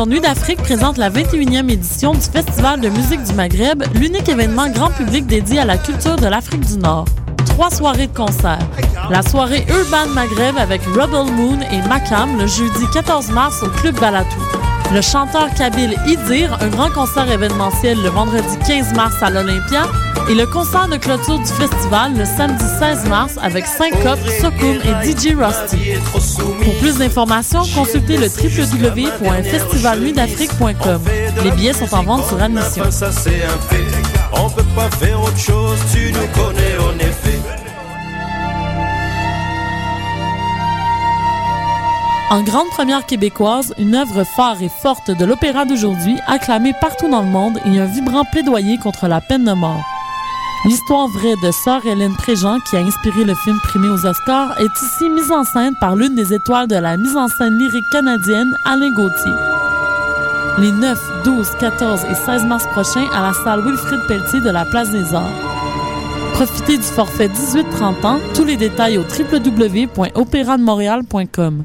Les productions Nuit d'Afrique présentent la 21e édition du Festival de musique du Maghreb, l'unique événement grand public dédié à la culture de l'Afrique du Nord. Trois soirées de concert. La soirée Urban Maghreb avec Rebel Moon et Makam le jeudi 14 mars au Club Balatou. Le chanteur kabyle Idir, un grand concert événementiel le vendredi 15 mars à l'Olympia. Et le concert de clôture du festival le samedi 16 mars avec Syncope, Sokoum et DJ Rusty. Pour plus d'informations, consultez le www.festivalnuitdafrique.com. Les billets sont en vente sur admission. Ça c'est un fait. On peut pas faire autre chose, tu nous connais en effet. En grande première québécoise, une œuvre phare et forte de l'opéra d'aujourd'hui, acclamée partout dans le monde et un vibrant plaidoyer contre la peine de mort. L'histoire vraie de Sœur Hélène Préjean, qui a inspiré le film primé aux Oscars, est ici mise en scène par l'une des étoiles de la mise en scène lyrique canadienne, Alain Gauthier. Les 9, 12, 14 et 16 mars prochains à la salle Wilfrid Pelletier de la Place des Arts. Profitez du forfait 18-30 ans. Tous les détails au www.opérademontréal.com.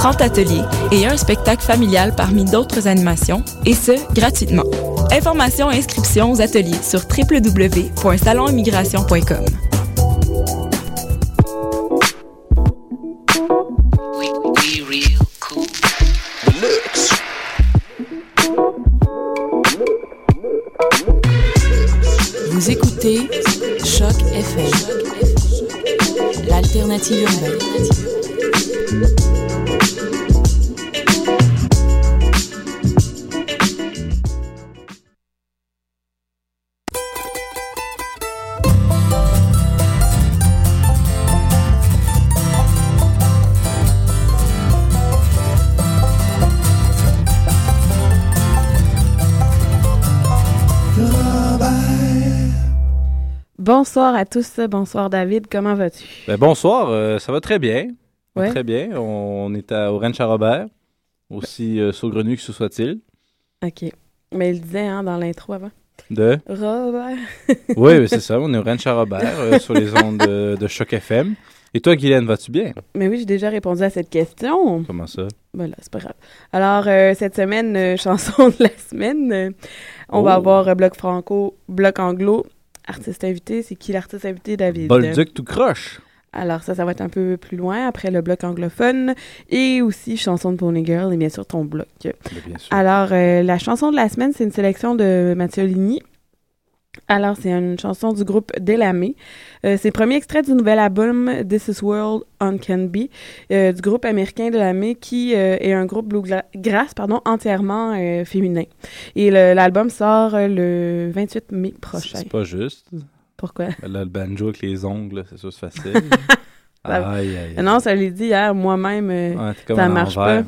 30 ateliers et un spectacle familial parmi d'autres animations, et ce, gratuitement. Informations et inscriptions aux ateliers sur www.salonimmigration.com. Vous écoutez Choc FM, l'alternative urbaine. Bonsoir à tous. Bonsoir David. Comment vas-tu? Ben, bonsoir, euh, ça va très bien. Ouais. Très bien. On est à, au Ranch à Robert, aussi euh, saugrenu que ce soit-il. OK. Mais il disait hein, dans l'intro avant. De... Robert. Oui, c'est ça. On est au Ranch à Robert, euh, sur les ondes de, de Choc FM. Et toi, Guylaine, vas-tu bien? Mais oui, j'ai déjà répondu à cette question. Comment ça? Voilà, c'est pas grave. Alors, euh, cette semaine, euh, chanson de la semaine, euh, on va Oh. avoir Bloc Franco, Bloc Anglo, artiste invité. C'est qui l'artiste invité, David? Bolduc tout croche. Alors ça, ça va être un peu plus loin, après le bloc anglophone, et aussi chanson de Pony Girl, et bien sûr ton bloc. Bien sûr. Alors, euh, la chanson de la semaine, c'est une sélection de Mathieu Ligny. Alors, c'est une chanson du groupe Delamé. Euh, c'est le premier extrait du nouvel album This Is World on Can Be euh, du groupe américain Delamé qui euh, est un groupe bluegrass pardon, entièrement féminin. Et l'album sort le 28 mai prochain. C'est pas juste. Pourquoi? Là, le banjo avec les ongles, c'est sûr, c'est facile. Aïe, aïe, aïe. Non, ça l'ai dit hier, moi-même, Ouais, ça marche pas.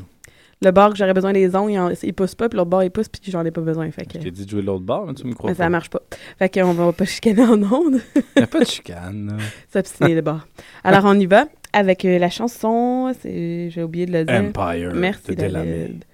Le bar que j'aurais besoin des ongles, il, en- il pousse pas, puis l'autre bar, il pousse, puis j'en ai pas besoin. Fait que, Je t'ai dit de jouer l'autre bord, mais tu me crois mais ça pas. marche pas. Fait qu'on va pas chicaner en ondes, Il n'y a pas de chicane. s'obstiner le bar. Alors, on y va avec euh, la chanson, j'ai oublié de le dire. Empire Merci. David.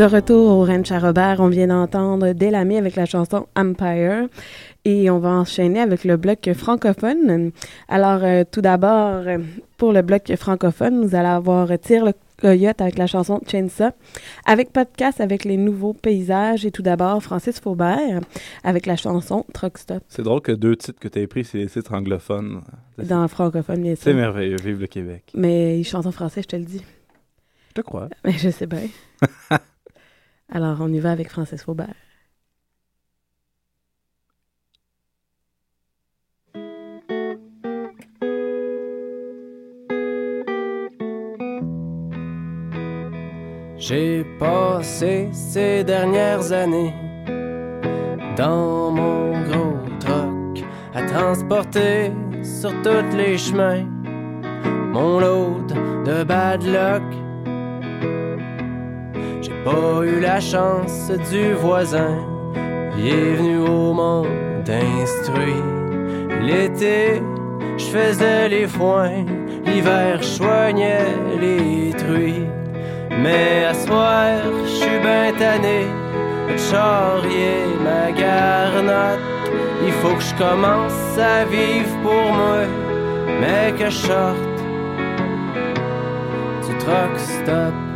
De retour au Ranch à Robert, on vient d'entendre Delamay avec la chanson Empire et on va enchaîner avec le bloc francophone. Alors, euh, tout d'abord, pour le bloc francophone, nous allons avoir Tire le coyote avec la chanson Chainsaw, avec podcast avec les nouveaux paysages et tout d'abord Francis Faubert avec la chanson Truck Stop C'est drôle que deux titres que tu as pris, c'est des titres anglophones. dans le francophone, bien C'est sûr. merveilleux. Vive le Québec. Mais ils chantent en français, je te le dis. Je te crois. Mais je sais bien. Alors, on y va avec Francis Faubert. J'ai passé ces dernières années dans mon gros troc à transporter sur tous les chemins mon lot de bad luck. J'ai pas eu la chance du voisin, il est venu au monde instruit. L'été, je faisais les foins, l'hiver, je les truies. Mais à soir, je suis ben tanné charrier ma garnotte. Il faut que je commence à vivre pour moi, mais que je sorte du truck stop.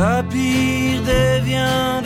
Papy devient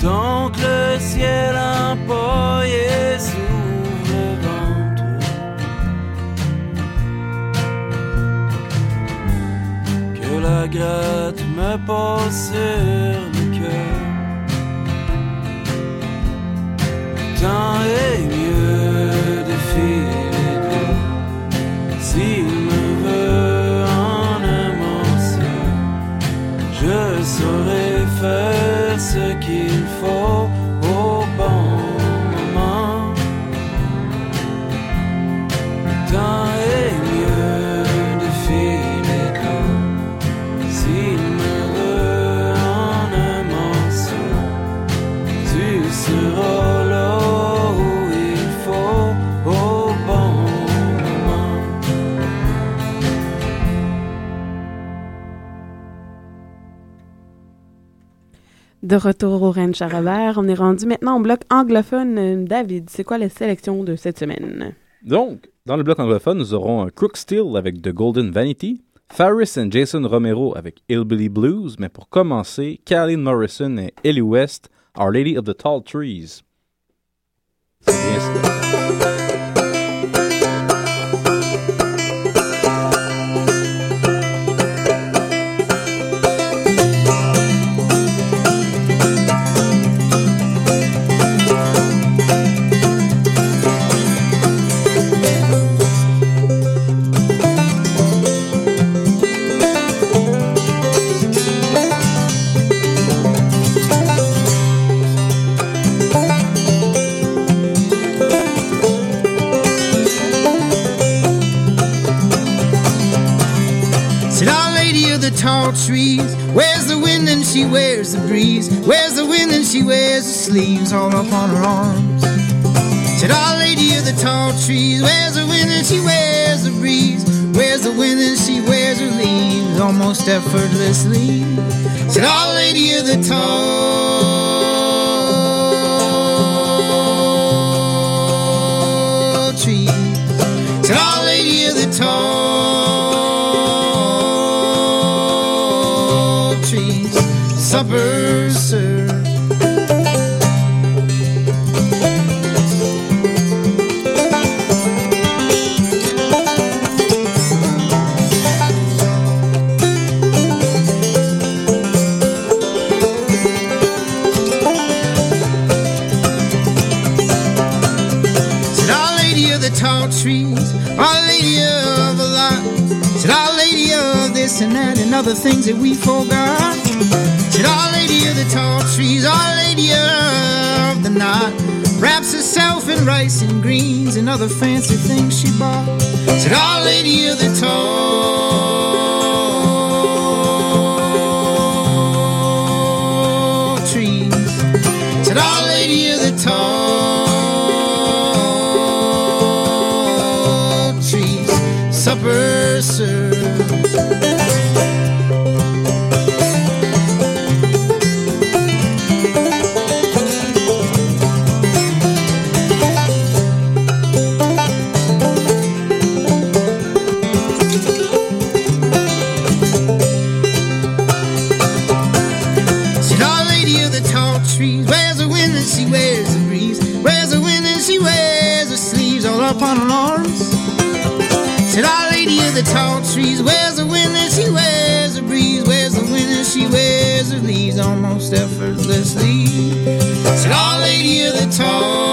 tant que le ciel imployé s'ouvre devant toi. Que la gratte me pose De retour au Ranch à Robert, on est rendu maintenant au bloc anglophone. David, c'est quoi la sélection de cette semaine? Donc, dans le bloc anglophone, nous aurons Crook Steel avec The Golden Vanity, Faris et Jason Romero avec Hillbilly Blues, mais pour commencer, Kathleen Morrison et Ellie West, Our Lady of the Tall Trees. Tall trees? Where's the wind and she wears the breeze? Where's the wind and she wears the sleeves all up on her arms? Said, Our Lady of the tall trees, where's the wind and she wears the breeze? Where's the wind and she wears her leaves almost effortlessly? Said, Our Lady of the tall trees. Said, Our Lady of the tall Supper served. The tall trees, Our Lady of a lot. Said Our Lady of this and that and other things that we forgot. Said Our Lady of the tall trees, Our Lady of the knot. Wraps herself in rice and greens and other fancy things she bought. Said Our Lady of the tall tall trees, where's the wind and she wears the breeze? Where's the wind and she wears her leaves almost effortlessly? Our Lady of the tall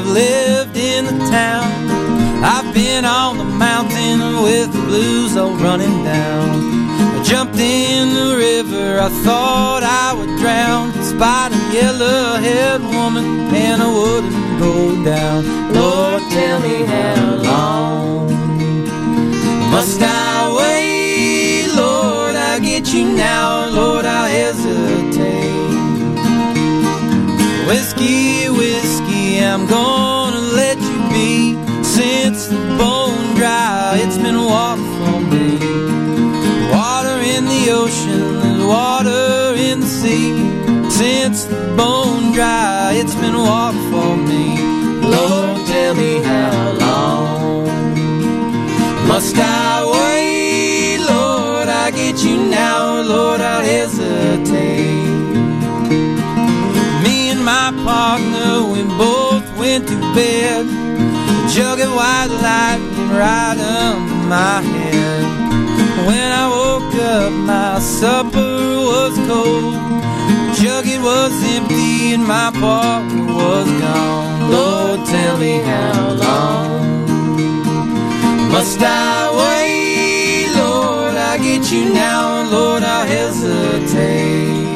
I've lived in the town. I've been on the mountain with the blues all running down. I jumped in the river, I thought I would drown. Spied a yellow haired woman, and I wouldn't go down. Lord, tell me how long must I wait? Lord, I get you now, Lord, I'll hesitate. Whiskey, whiskey, I'm gonna let you be. Since the bone dry, it's been water for me. Water in the ocean, there's water in the sea. Since the bone dry, it's been water for me. Lord, tell me how long must I wait? Lord, I get you now, Lord, I'll hesitate. Me and my partner, we both went to bed. A jug of white lightning right under my head. When I woke up, my supper was cold. The jug it was empty and my partner was gone. Lord, tell me how long must I wait? Lord, I get you now, Lord, I'll hesitate.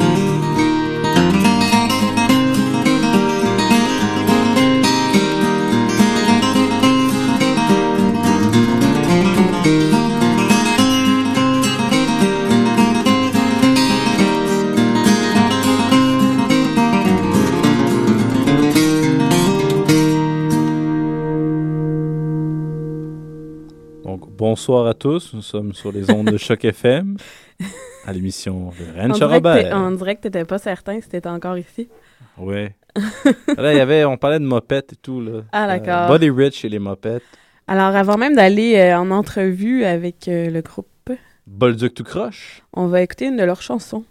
Bonsoir à tous. Nous sommes sur les ondes de Choc FM à l'émission de Ren On dirait, que t'es- Robert. on dirait que t'étais pas certain si t'étais encore ici. Oui. là, il y avait, on parlait de mopettes et tout. Là. Ah, d'accord. Body Rich et les mopettes. Alors, avant même d'aller euh, en entrevue avec euh, le groupe, Bolduc tout croche. on va écouter une de leurs chansons.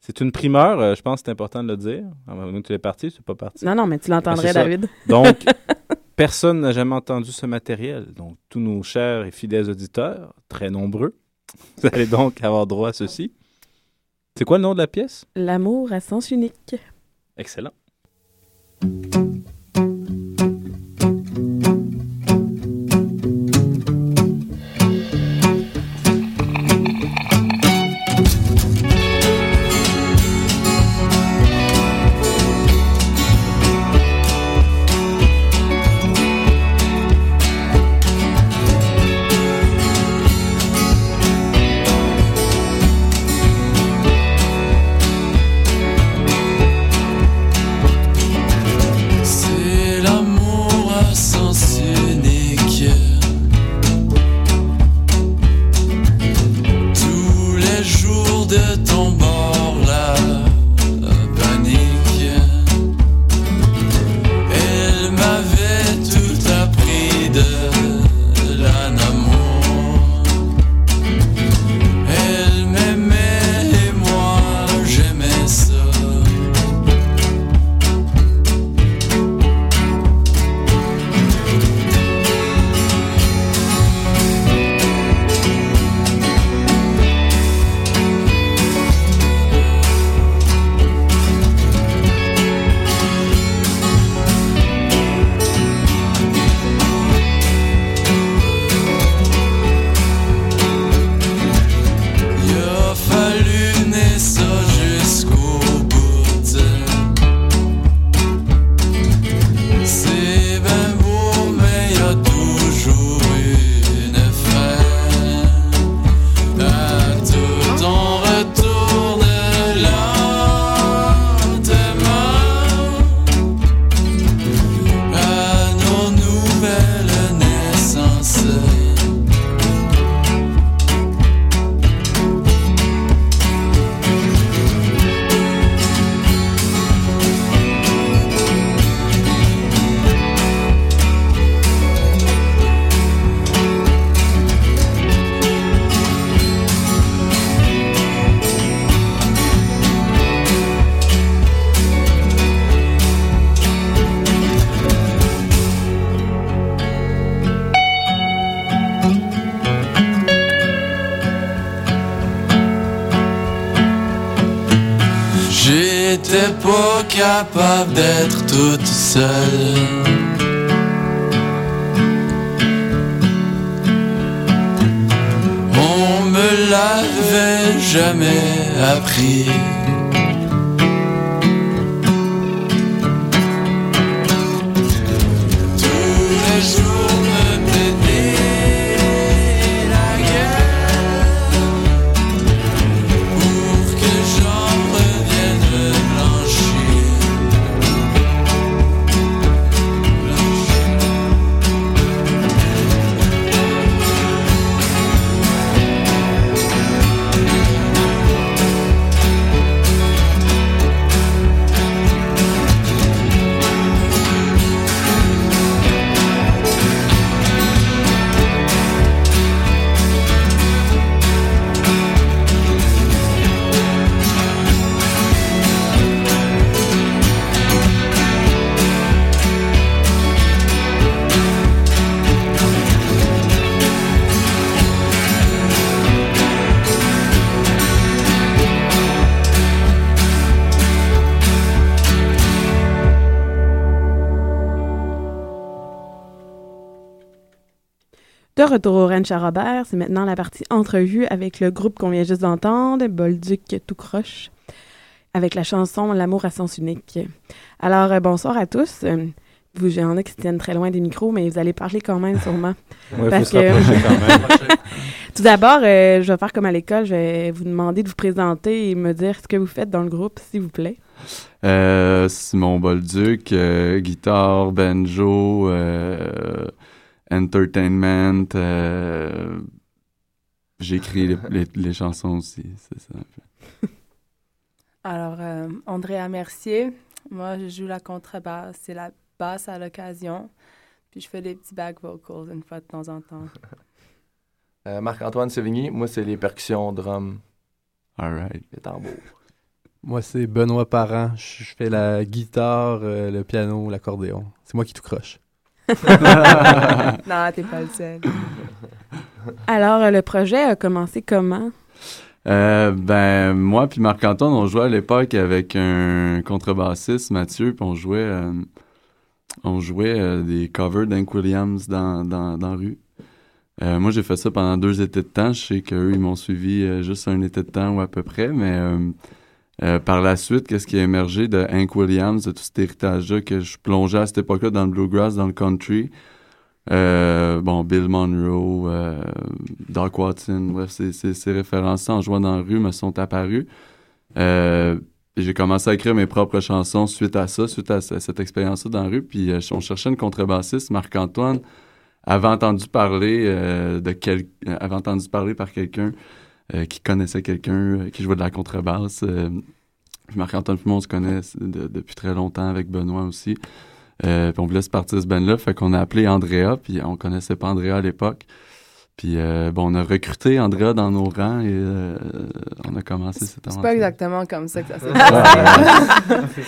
C'est une primeur, euh, je pense que c'est important de le dire. Ah, ben, nous, tu es parti, tu es pas parti. Non, non, mais tu l'entendrais, ça. David. Donc, personne n'a jamais entendu ce matériel. Donc, tous nos chers et fidèles auditeurs, très nombreux, vous allez donc avoir droit à ceci. C'est quoi le nom de la pièce? L'amour à sens unique. Excellent. De retour au Ranch à Robert, c'est maintenant la partie entrevue avec le groupe qu'on vient juste d'entendre, Bolduc tout croche, avec la chanson L'amour à sens unique. Alors, euh, bonsoir à tous. Euh, vous, j'en ai qui se tiennent très loin des micros, mais vous allez parler quand même sûrement. Ouais, Parce faut se rapprocher quand même. Tout d'abord, euh, je vais faire comme à l'école, je vais vous demander de vous présenter et me dire ce que vous faites dans le groupe, s'il vous plaît. Euh, Simon Bolduc, euh, guitare, banjo, euh, entertainment. euh, J'écris les, les, les chansons aussi, c'est ça. Alors, euh, Andrea Mercier, moi, je joue la contrebasse, c'est la basse à l'occasion. Puis je fais des petits back vocals une fois de temps en temps. Euh, Marc-Antoine Sévigny, moi, c'est les percussions, drum, All right. les tambours. Moi, c'est Benoît Parent. Je je fais la guitare, euh, le piano, l'accordéon. C'est moi qui tout croche. non, t'es pas le seul. Alors, le projet a commencé comment? Euh, ben, moi puis Marc-Antoine, on jouait à l'époque avec un contrebassiste, Mathieu, puis on jouait, euh, on jouait euh, des covers d'Hank Williams dans, dans, dans la rue. Euh, moi, j'ai fait ça pendant deux étés de temps. Je sais qu'eux, ils m'ont suivi euh, juste un été de temps ou à peu près, mais euh, par la suite, qu'est-ce qui a émergé de Hank Williams, de tout cet héritage-là que je plongeais à cette époque-là dans le bluegrass, dans le country? Euh, bon, Bill Monroe, euh, Doc Watson, bref, ces, ces, ces références en jouant dans la rue me sont apparues. J'ai commencé à écrire mes propres chansons suite à ça, suite à ce- cette expérience-là dans la rue. Puis on cherchait une contrebassiste, Marc-Antoine, avait entendu parler de quel... avait entendu parler par quelqu'un qui connaissait quelqu'un euh, qui jouait de la contrebasse. Euh, puis Marc-Antoine puis moi, on se connaît de- depuis très longtemps avec Benoît aussi. Euh, puis on voulait se partir de ce band-là, fait qu'on a appelé Andrea, puis on connaissait pas Andrea à l'époque. Puis euh, bon, on a recruté Andrea dans nos rangs et euh, on a commencé cette C'est aventure. pas exactement comme ça que ça s'est Ouais. passé. C'est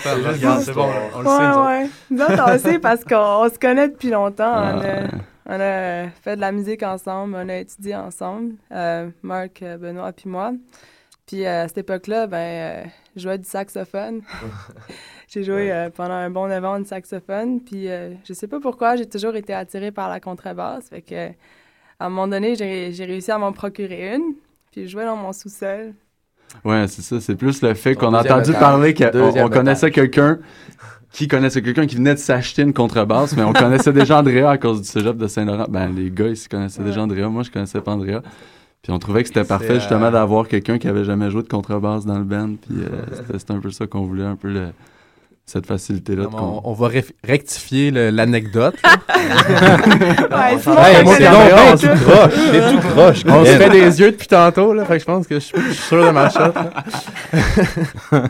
c'est bon, on le sait, Ouais, autres, on le sait parce qu'on on se connaît depuis longtemps. On, a, Ouais. On a fait de la musique ensemble, on a étudié ensemble, euh, Marc, euh, Benoît puis moi. Puis euh, à cette époque-là, ben, euh, je jouais du saxophone. j'ai joué euh, pendant un bon 9 ans du saxophone. Puis euh, je sais pas pourquoi, j'ai toujours été attirée par la contrebasse. Fait que, à un moment donné, j'ai j'ai réussi à m'en procurer une. Puis je jouais dans mon sous-sol. Ouais, c'est ça. C'est plus le fait qu'on a entendu étage. parler qu'on connaissait quelqu'un qui connaissait quelqu'un qui venait de s'acheter une contrebasse, mais on connaissait déjà Andrea à cause du cégep de Saint-Laurent. Ben, les gars ici connaissaient déjà Andrea. Moi, je connaissais pas Andrea. Puis on trouvait que c'était parfait, euh, justement, d'avoir quelqu'un qui avait jamais joué de contrebasse dans le band. Puis euh, c'était- c'était un peu ça qu'on voulait, un peu le- cette facilité-là. On, va rectifier l'anecdote. Ouais, moi, c'est tout. croche. C'est tout croche. On se fait des yeux depuis tantôt, là. Fait que je pense que je suis sûr de ma shot.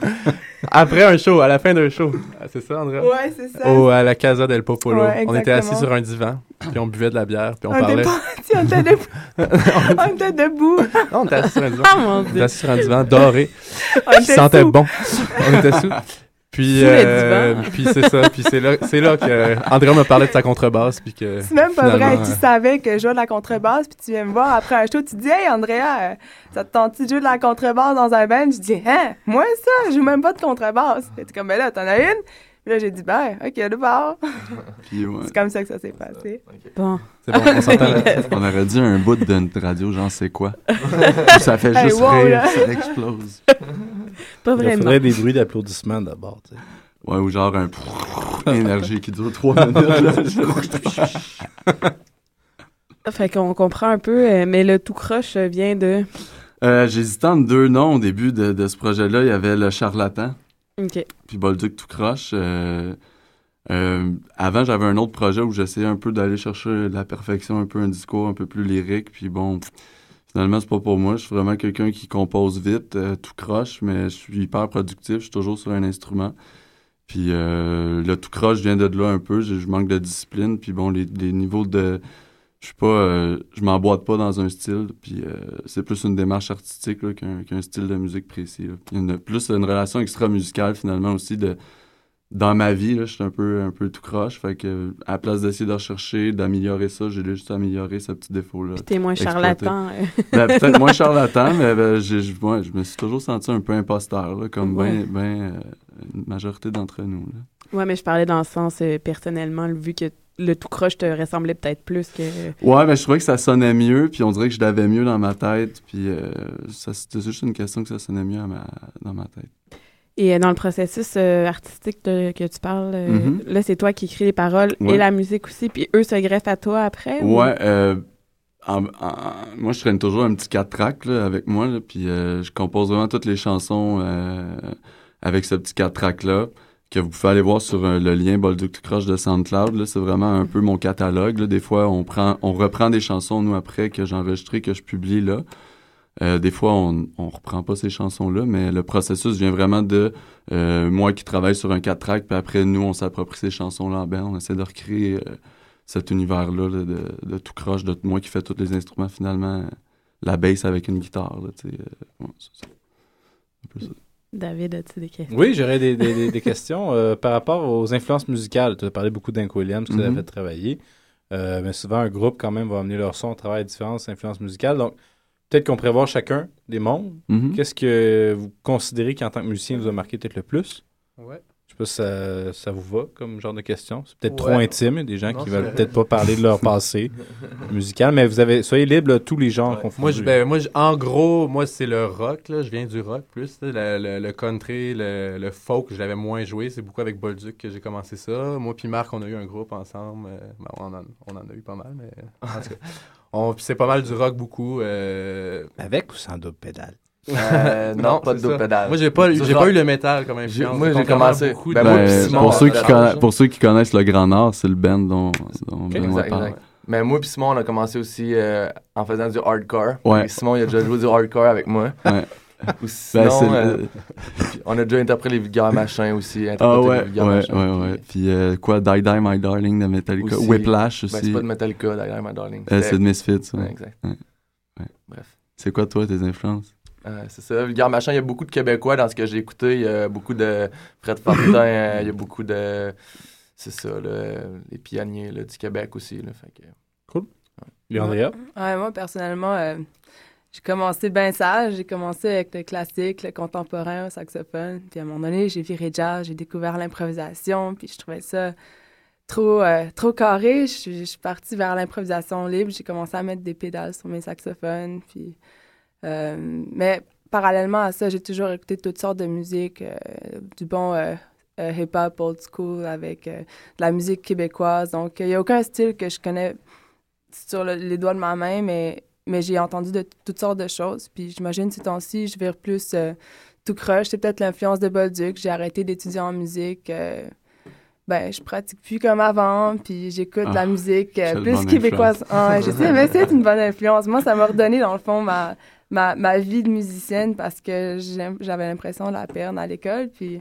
Après un show, à la fin d'un show. Ah, C'est ça, André? Ouais, c'est ça. Au, à la Casa del Popolo. Ouais, on était assis sur un divan, puis on buvait de la bière, puis on, parlait. pas on était debout. on était debout. Non, on était assis sur un divan. Ah, mon on était assis sur un divan doré. On qui était sentait sous. bon. On était sous. Puis, euh, puis c'est ça. Puis c'est là, c'est là que André me parlait de sa contrebasse. Puis que. C'est même pas vrai. Tu savais que je jouais de la contrebasse, puis tu viens me voir après un show, tu dis Hey Andrea, euh, ça te tente de jouer de la contrebasse dans un band? Je dis Hein, moi ça, je joue même pas de contrebasse. Et tu comme Ben là, t'en as une? Puis là, j'ai dit Ben, ok, de bord. Puis, ouais. C'est comme ça que ça s'est passé. Bon. C'est bon, on s'entend. On aurait dit un bout de notre radio, genre c'est quoi? ça fait Hey, juste wow, rire, là. ça explose. Pas Il vraiment. faudrait des bruits d'applaudissements d'abord. tu sais. Ouais, ou genre un énergie qui dure trois minutes. là. Fait qu'on comprend un peu, euh, mais le tout croche vient de. Euh, J'hésitais entre deux noms au début de, de ce projet-là. Il y avait le charlatan, OK. puis Bolduc tout croche. Euh, euh, avant, j'avais un autre projet où j'essayais un peu d'aller chercher la perfection, un peu un discours un peu plus lyrique. Puis bon, finalement, c'est pas pour moi. Je suis vraiment quelqu'un qui compose vite, euh, tout croche, mais je suis hyper productif. Je suis toujours sur un instrument. Puis le tout croche vient de là un peu. Je, je manque de discipline. Puis bon, les, les niveaux de... Je suis pas... euh, je m'emboîte pas dans un style. Puis euh, c'est plus une démarche artistique là, qu'un style de musique précis. là. Puis une, plus une relation extra-musicale finalement aussi de... Dans ma vie, là, je suis un peu, un peu tout croche. Fait que, à la place d'essayer de rechercher, d'améliorer ça, j'ai juste amélioré ce petit défaut-là. Puis t'es moins charlatan. euh. Ben, peut-être moins charlatan, mais ben, je ouais, me suis toujours senti un peu imposteur, là, comme Ouais. ben, ben, euh, une majorité d'entre nous. Là. Ouais, mais je parlais dans le sens euh, personnellement, vu que le tout croche te ressemblait peut-être plus que. Ouais, ben, je trouvais que ça sonnait mieux, puis on dirait que je l'avais mieux dans ma tête, puis euh, c'était juste une question que ça sonnait mieux à ma- dans ma tête. Et euh, dans le processus euh, artistique de- que tu parles, euh, Mhm. là, c'est toi qui écris les paroles Ouais. et la musique aussi, puis eux se greffent à toi après? ou- Ouais, euh, en- en- moi, je traîne toujours un petit 4 tracks là, avec moi, là, puis je compose vraiment toutes les chansons avec ce petit 4 track-là, que vous pouvez aller voir sur euh, le lien Bolduc croche de SoundCloud. C'est vraiment un peu mon catalogue. Là. Des fois, on prend, on reprend des chansons nous après que j'ai enregistrées, que je publie là. Euh, des fois, on, on reprend pas ces chansons-là, mais le processus vient vraiment de euh, moi qui travaille sur un 4 track, puis après nous, on s'approprie ces chansons-là en. On essaie de recréer cet univers-là là, de, tout croche, de moi qui fais tous les instruments finalement, la bass avec une guitare. C'est. Un peu ça. David, as-tu des questions? Oui, j'aurais des, des- des- des questions euh, par rapport aux influences musicales. Tu as parlé beaucoup d'Hank Williams, que tu Mhm. as fait travailler. Euh, mais souvent, un groupe, quand même, va amener leur son, travail à différentes influences musicales. Donc, peut-être qu'on pourrait voir chacun des mondes. Mhm. Qu'est-ce que vous considérez qu'en tant que musicien vous a marqué peut-être le plus? Ouais. Je sais pas si ça, ça vous va comme genre de question. C'est peut-être trop Ouais. intime. Il y a des gens Non, qui veulent peut-être pas parler de leur passé musical. Mais vous avez, soyez libre, là, tous les genres confondus. Moi, je, ben, moi je- en gros, moi, c'est le rock. Là. Je viens du rock plus. Le, le- le country, le, le folk, je l'avais moins joué. C'est beaucoup avec Bolduc que j'ai commencé ça. Moi puis Marc, on a eu un groupe ensemble. Euh, ben, on, en, on en a eu pas mal, mais en tout cas, on- puis c'est pas mal du rock beaucoup. euh, Avec ou sans double pédale? Euh, non, pas de double pédale. Moi, j'ai pas, pas eu le métal comme J'ai- influence. moi, j'ai commencé- ben, moi, Ben, Simon, pour, ceux qui on a- conna- pour ceux qui connaissent le Grand Nord, c'est le band dont, dont Benoît Exact, parle. exact. Mais moi puis Simon, on a commencé aussi euh, en faisant du hardcore. Ouais. Simon, il a déjà joué du hardcore avec moi. Ouais. Ou sinon, Ben, le- euh, on a déjà interprété les vulgaires machins aussi. Ah ouais, les vulgaires ouais, machins, ouais, ouais. Puis euh, quoi, Die Die My Darling de Metallica. Aussi. Whiplash Ben, aussi. c'est pas de Metallica, d'ailleurs, my darling. Euh, c'est de Misfits. Ouais. Ouais, exact. Ouais. Ouais. Bref. C'est quoi, toi, tes influences? Euh, c'est ça, Vulgaire Machin, il y a beaucoup de Québécois dans ce que j'ai écouté. Il y a beaucoup de Fred Fortin, euh, il y a beaucoup de. C'est ça, là, les pionniers là, du Québec aussi. Là, fait que... Cool. Léandria? Ouais, moi, personnellement, euh, j'ai commencé bien sage. J'ai commencé avec le classique, le contemporain, au saxophone. Puis à un moment donné, j'ai viré jazz, j'ai découvert l'improvisation. Puis je trouvais ça trop, euh, trop carré. Je suis- partie vers l'improvisation libre. J'ai commencé à mettre des pédales sur mes saxophones. Puis, mais parallèlement à ça, j'ai toujours écouté toutes sortes de musique, euh, du bon euh, euh, hip-hop old school avec euh, de la musique québécoise. Donc, il n'y a aucun style que je connais sur le- les doigts de ma main, mais, mais j'ai entendu de toutes sortes de choses. Puis j'imagine ces temps-ci, je vire plus euh, tout croche. C'est peut-être l'influence de Bolduc. J'ai arrêté d'étudier en musique. euh, ben, je pratique plus comme avant, puis j'écoute la Ah, musique euh, plus québécoise. Ah, je sais, mais c'est une bonne influence. Moi, ça m'a redonné, dans le fond, ma, ma, ma vie de musicienne parce que j'avais l'impression de la perdre à l'école. Puis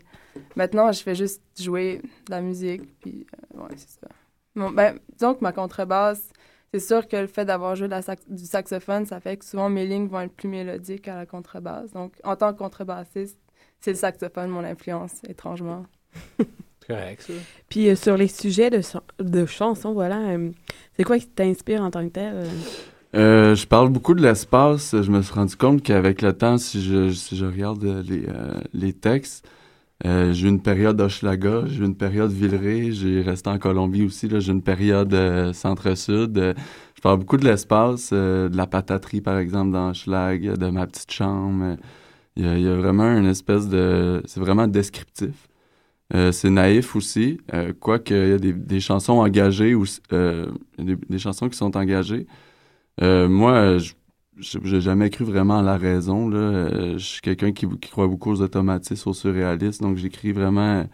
maintenant, je fais juste jouer de la musique, puis euh, ouais, c'est ça. Bon, ben, disons que ma contrebasse, c'est sûr que le fait d'avoir joué de la sax- du saxophone, ça fait que souvent mes lignes vont être plus mélodiques à la contrebasse. Donc, en tant que contrebassiste, c'est le saxophone mon influence, étrangement. Correct, ça. Puis euh, sur les sujets de, de chansons, voilà, euh, c'est quoi qui t'inspire en tant que tel? Euh? Je parle beaucoup de l'espace. Je me suis rendu compte qu'avec le temps, si je, si je regarde euh, les, euh, les textes, euh, j'ai eu une période d'Hochelaga, j'ai eu une période Villeray, j'ai resté en Colombie aussi, j'ai une période centre-sud. Je parle beaucoup de l'espace, de la pataterie par exemple dans Hochelag, de ma petite chambre. Il y, a, vraiment une espèce de... C'est vraiment descriptif. C'est naïf aussi, quoique il y a des, des chansons engagées, ou euh, des chansons qui sont engagées. Euh, moi, je j'ai jamais cru vraiment à la raison. Là. Euh, je suis quelqu'un qui, qui croit beaucoup aux automatismes, aux surréalistes, donc j'écris vraiment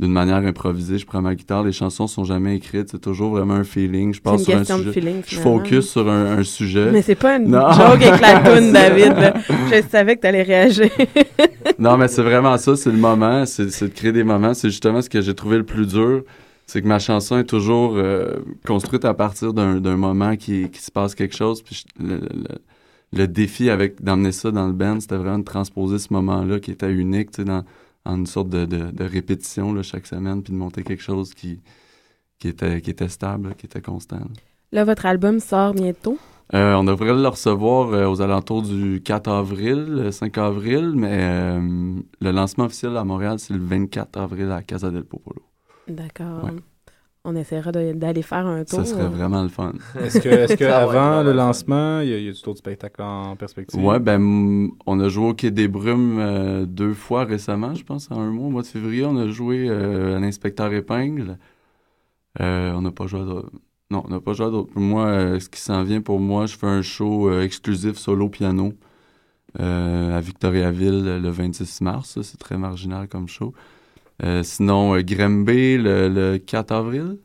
d'une manière improvisée. Je prends ma guitare, les chansons sont jamais écrites, c'est toujours vraiment un feeling. Je passe une sur un question de sujet. feeling, je focus sur un, un sujet. Mais c'est pas une Non. joke avec la toune, David. là. Je savais que t'allais réagir. non, mais c'est vraiment ça, c'est le moment, c'est c'est de créer des moments. C'est justement ce que j'ai trouvé le plus dur, c'est que ma chanson est toujours euh, construite à partir d'un moment qui, qui se passe quelque chose. Puis je- le, le- le défi avec d'emmener ça dans le band, c'était vraiment de transposer ce moment-là qui était unique, tu sais, dans en une sorte de, de, de répétition là, chaque semaine, puis de monter quelque chose qui, qui, était, qui était stable, là, qui était constant. là. Là, votre album sort bientôt. Euh, on devrait le recevoir euh, aux alentours du 4 avril, le 5 avril, mais le lancement officiel à Montréal, c'est le 24 avril à Casa del Popolo. D'accord. Ouais. On essaiera de- d'aller faire un tour. Ça serait vraiment le fun. Est-ce que, est-ce que avant le lancement, il y a, il y a du autre spectacle en perspective? Ouais, ben, mm, on a joué au Quai des Brumes euh, deux fois récemment, je pense, en un mois, au mois de février. On a joué euh, à l'Inspecteur Épingle. Euh, on n'a pas joué à d'autres. Non, on n'a pas joué à d'autres. Moi, euh, ce qui s'en vient pour moi, je fais un show euh, exclusif solo piano euh, à Victoriaville le 26 mars. ça, C'est très marginal comme show. Euh, sinon, euh, Grimby le, le 4 avril.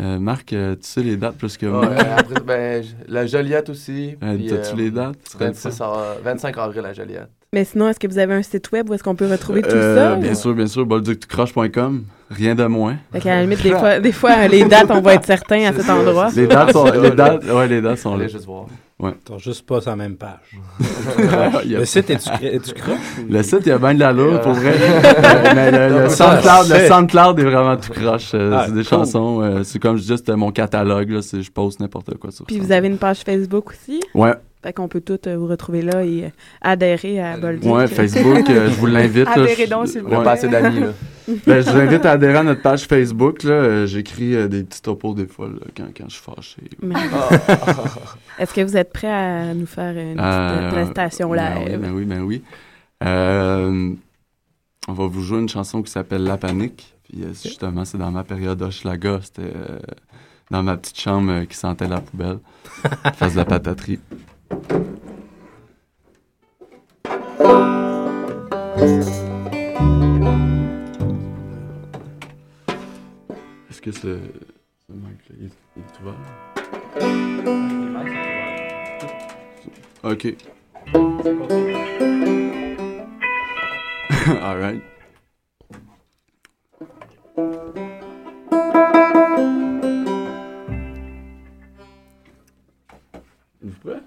Euh, Marc, euh, tu sais les dates plus que moi? Ouais, après, ben, la Joliette aussi. Euh, t'as-tu les dates? Tu serais 26 av- 25 avril à Joliette. Mais sinon, est-ce que vous avez un site web où est-ce qu'on peut retrouver tout Euh, ça? Bien sûr, bien sûr, bolductucroche.com. Rien de moins. Fait qu'à la limite, des fois, des fois, les dates, on va être certain à cet endroit. Les dates sont, les dates, ouais, les dates sont là. Juste voir. Ouais. T'as juste pas sur la même page. Le site est croche? Le site, il y a bien de l'allure, pour vrai. Mais le, le Donc, SoundCloud, le c'est- SoundCloud est vraiment tout croche. Euh, Ah, c'est des cool. chansons. euh, c'est comme c'était mon catalogue. Là, c'est- je poste n'importe quoi sur Puis ça. vous avez une page Facebook aussi? Ouais. Fait qu'on peut tous euh, vous retrouver là et euh, adhérer à Bolduc. Ouais, Facebook, euh, je vous l'invite. là, Adhérez je- donc, s'il vous plaît. Pas d'amis, là. Ben, je vous invite à adhérer à notre page Facebook. là. Euh, J'écris euh, des petits topos des fois là, quand, quand je suis fâché. Mais- Est-ce que vous êtes prêt à nous faire une petite Euh, euh, prestation ben live? oui, ben oui, ben oui. Euh, on va vous jouer une chanson qui s'appelle La Panique. Puis euh, justement, c'est dans ma période Hochelaga. C'était euh, dans ma petite chambre euh, qui sentait la poubelle. face de la pataterie. Est-ce que ce, ce mic-là, il, il est ouvert? Ok. All right. Vous prêts?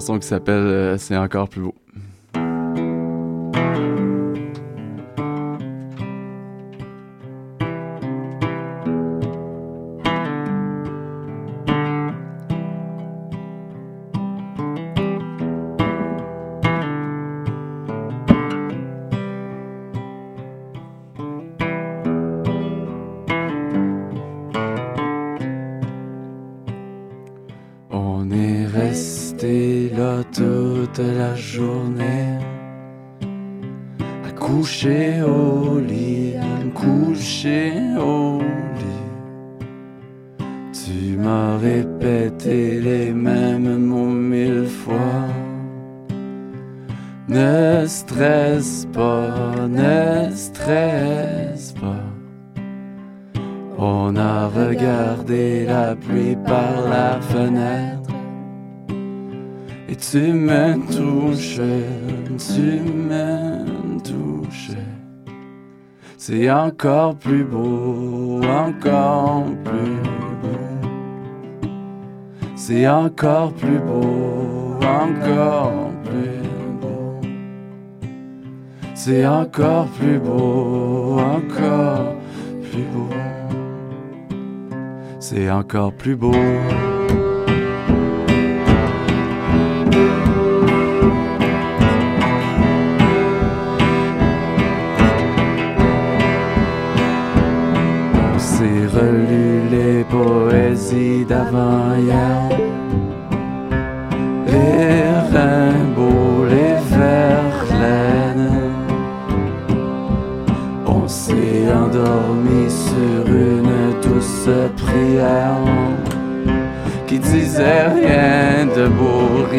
Chanson qui s'appelle euh, C'est encore plus beau. M'as répété les mêmes mots mille fois. Ne stresse pas, ne stresse pas. On a regardé la pluie par la fenêtre. Et tu me touchais, tu me touchais. C'est encore plus beau, encore plus beau. C'est encore plus beau, encore plus beau. C'est encore plus beau, encore plus beau. C'est encore plus beau.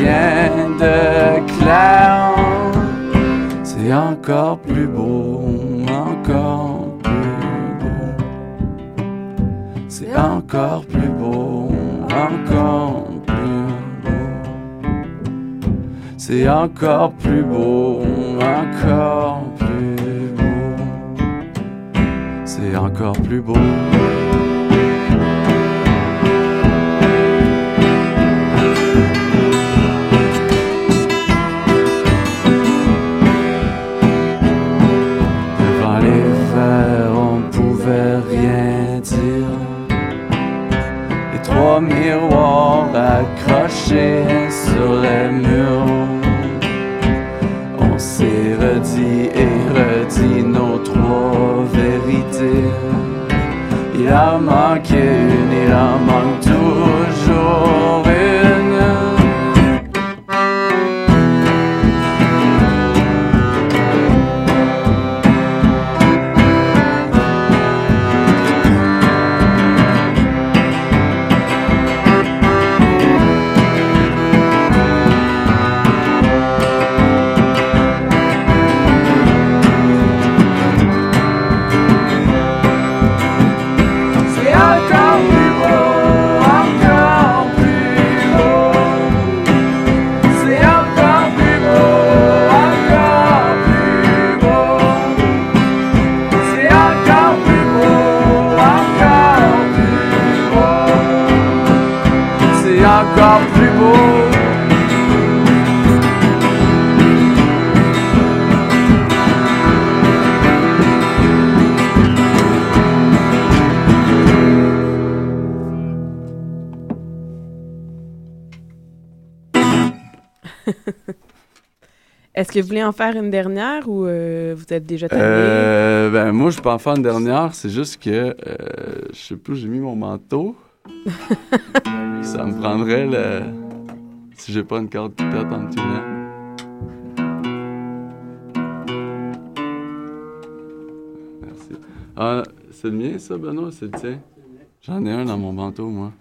De. C'est encore plus beau, encore plus beau. C'est encore plus beau, encore plus beau. C'est encore plus beau, encore plus beau. C'est encore plus beau. Miroirs accrochés sur les murs. On s'est redit et redit nos trois vérités. Il en manque une, il en manque toujours Est-ce que vous voulez en faire une dernière ou euh, vous êtes déjà tanné? Euh, ben moi, je peux en faire une dernière. C'est juste que euh, je sais plus où j'ai mis mon manteau. Ça me prendrait le. Si j'ai pas une carte pipette en tunnel. Merci. Ah, c'est le mien, ça, Benoît? C'est le tien? J'en ai un dans mon manteau, moi.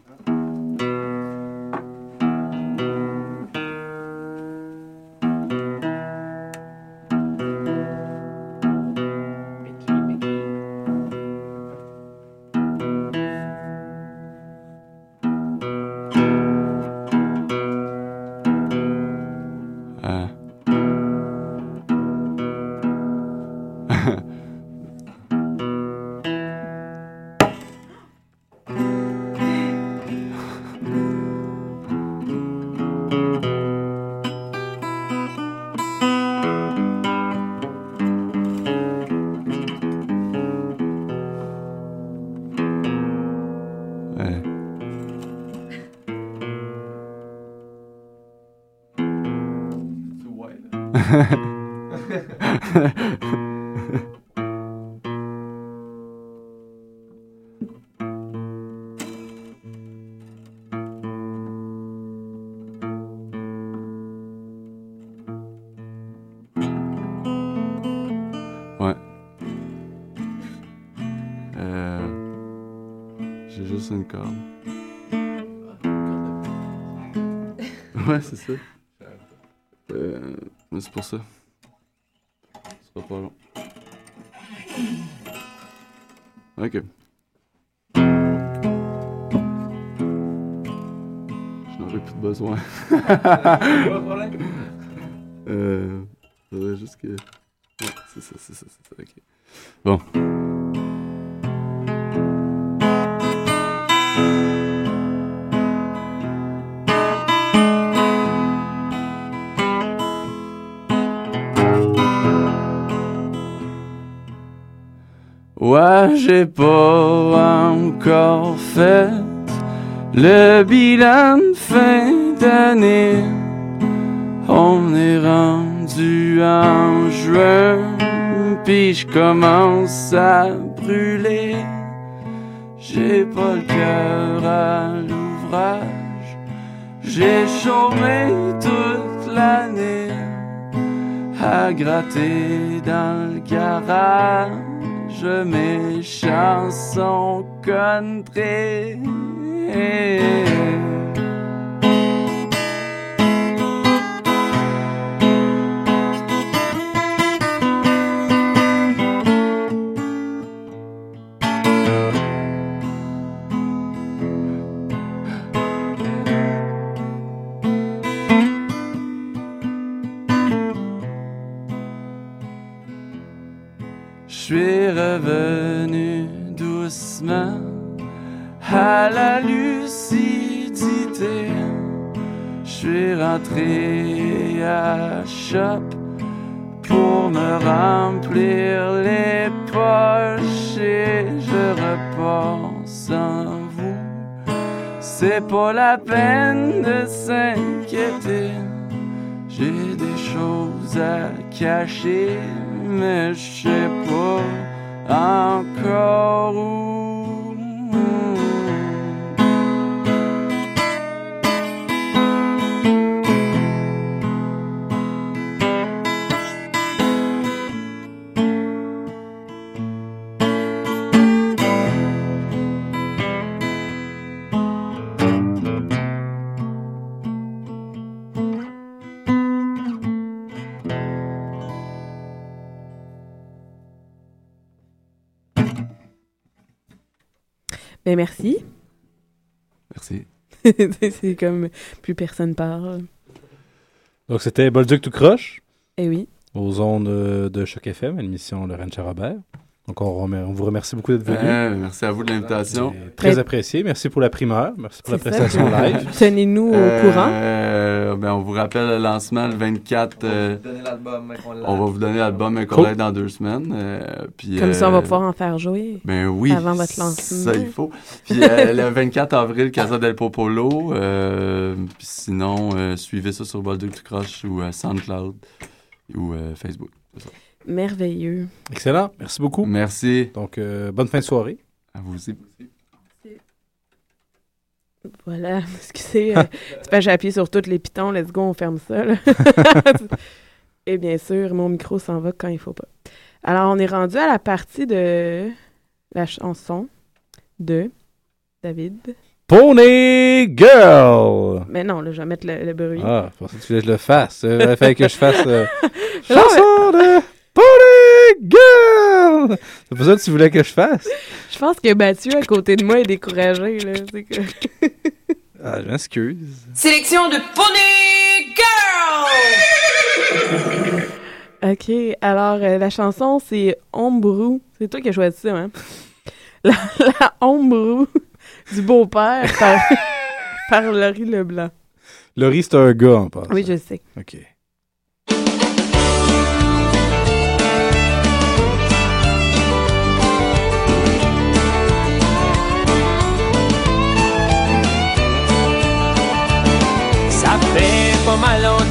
C'est pour ça. Ce sera pas long. Ok. Je n'aurai plus de besoin. Euh, faudrait juste que. Ouais, c'est ça, c'est ça, c'est ça, ok. Bon. Ouais, j'ai pas encore fait le bilan de fin d'année. On est rendu en juin, puis je commence à brûler. J'ai pas le cœur à l'ouvrage, j'ai chômé toute l'année à gratter dans le garage mes chansons country. Suis rentré à shop pour me remplir les poches et je repars sans vous. C'est pas la peine de s'inquiéter. J'ai des choses à cacher, mais je sais pas encore où. Merci. Merci. c'est comme plus personne parle. Donc, c'était Bolduc tout croche. Eh oui. Aux ondes euh, de Choc FM, à l'émission Lorraine Charabert. Donc, on, remer- on vous remercie beaucoup d'être venu. Ouais, merci à vous de l'invitation. C'est Très apprécié. Merci pour la primeur. Merci pour la ça. prestation live. Tenez-nous au Euh, courant. Ben, on vous rappelle le lancement le 24. euh, donner l'album, qu'on l'a. on va vous donner l'album mais qu'on dans deux semaines. euh, puis, Comme ça, on va euh, pouvoir en faire jouer. Ben oui. Avant votre lancement. Ça, il faut. Puis euh, le 24 avril, Casa del Popolo. euh, puis sinon, euh, suivez ça sur Bolduc du Croche ou euh, SoundCloud ou euh, Facebook. Merveilleux. Excellent. Merci beaucoup. Merci. Donc, euh, bonne fin de soirée. À vous aussi. Voilà, excusez. euh, c'est pas j'ai appuyé sur tous les pitons, let's go, on ferme ça. là. Et bien sûr, mon micro s'en va quand il faut pas. Alors, on est rendu à la partie de la chanson de David. Pony Girl! Mais non, là, je vais mettre le, le bruit. Ah, je pensais que tu voulais que je le fasse. Il fallait que je fasse euh, chanson de C'est pas ça que tu voulais que je fasse? Je pense que Mathieu, à côté de moi, est découragé. Là. C'est que... Ah, je m'excuse. Sélection de Pony Girl! OK, alors euh, la chanson, c'est Ombrou. C'est toi qui as choisi ça, hein? La, la Ombrou du beau-père par, par Laurie Leblanc. Laurie, c'est un gars en passant. Oui, je sais. OK.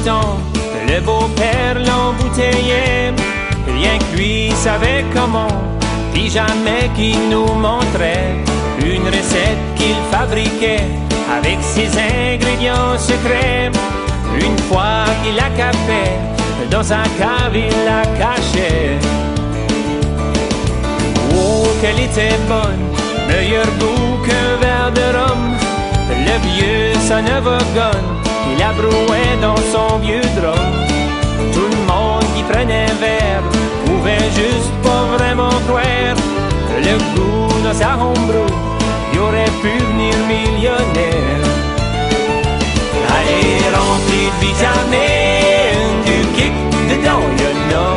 Ça le beau-père l'embouteillait. Rien que savait comment, puis jamais qu'il nous montrait une recette qu'il fabriquait avec ses ingrédients secrets. Une fois qu'il la capait, dans sa cave il la cachait. Oh, qu'elle était bonne, meilleur goût qu'un verre de rhum. Le vieux Sonnevogon, il la brouait dans son vieux drum. Tout le monde qui prenait verre pouvait juste pas vraiment croire que le goût dans sa homebrew, il aurait pu venir millionnaire. Allez, rempli de vitamines, du kick dedans, you know.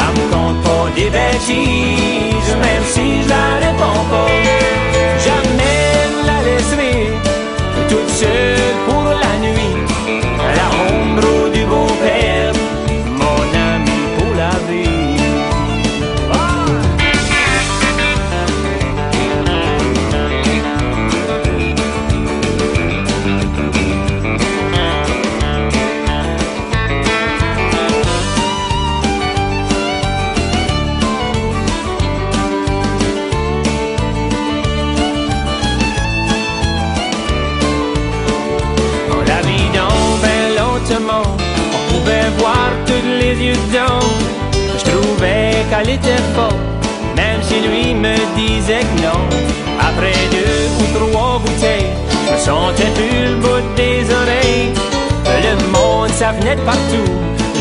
Elle me compte pas des même si je la réponds pas. Jamais la laisserai toute seule pour qu'elle était forte, même si lui me disait que non. Après deux ou trois bouteilles, je me sentais plus le bout des oreilles. Le monde, ça venait de partout,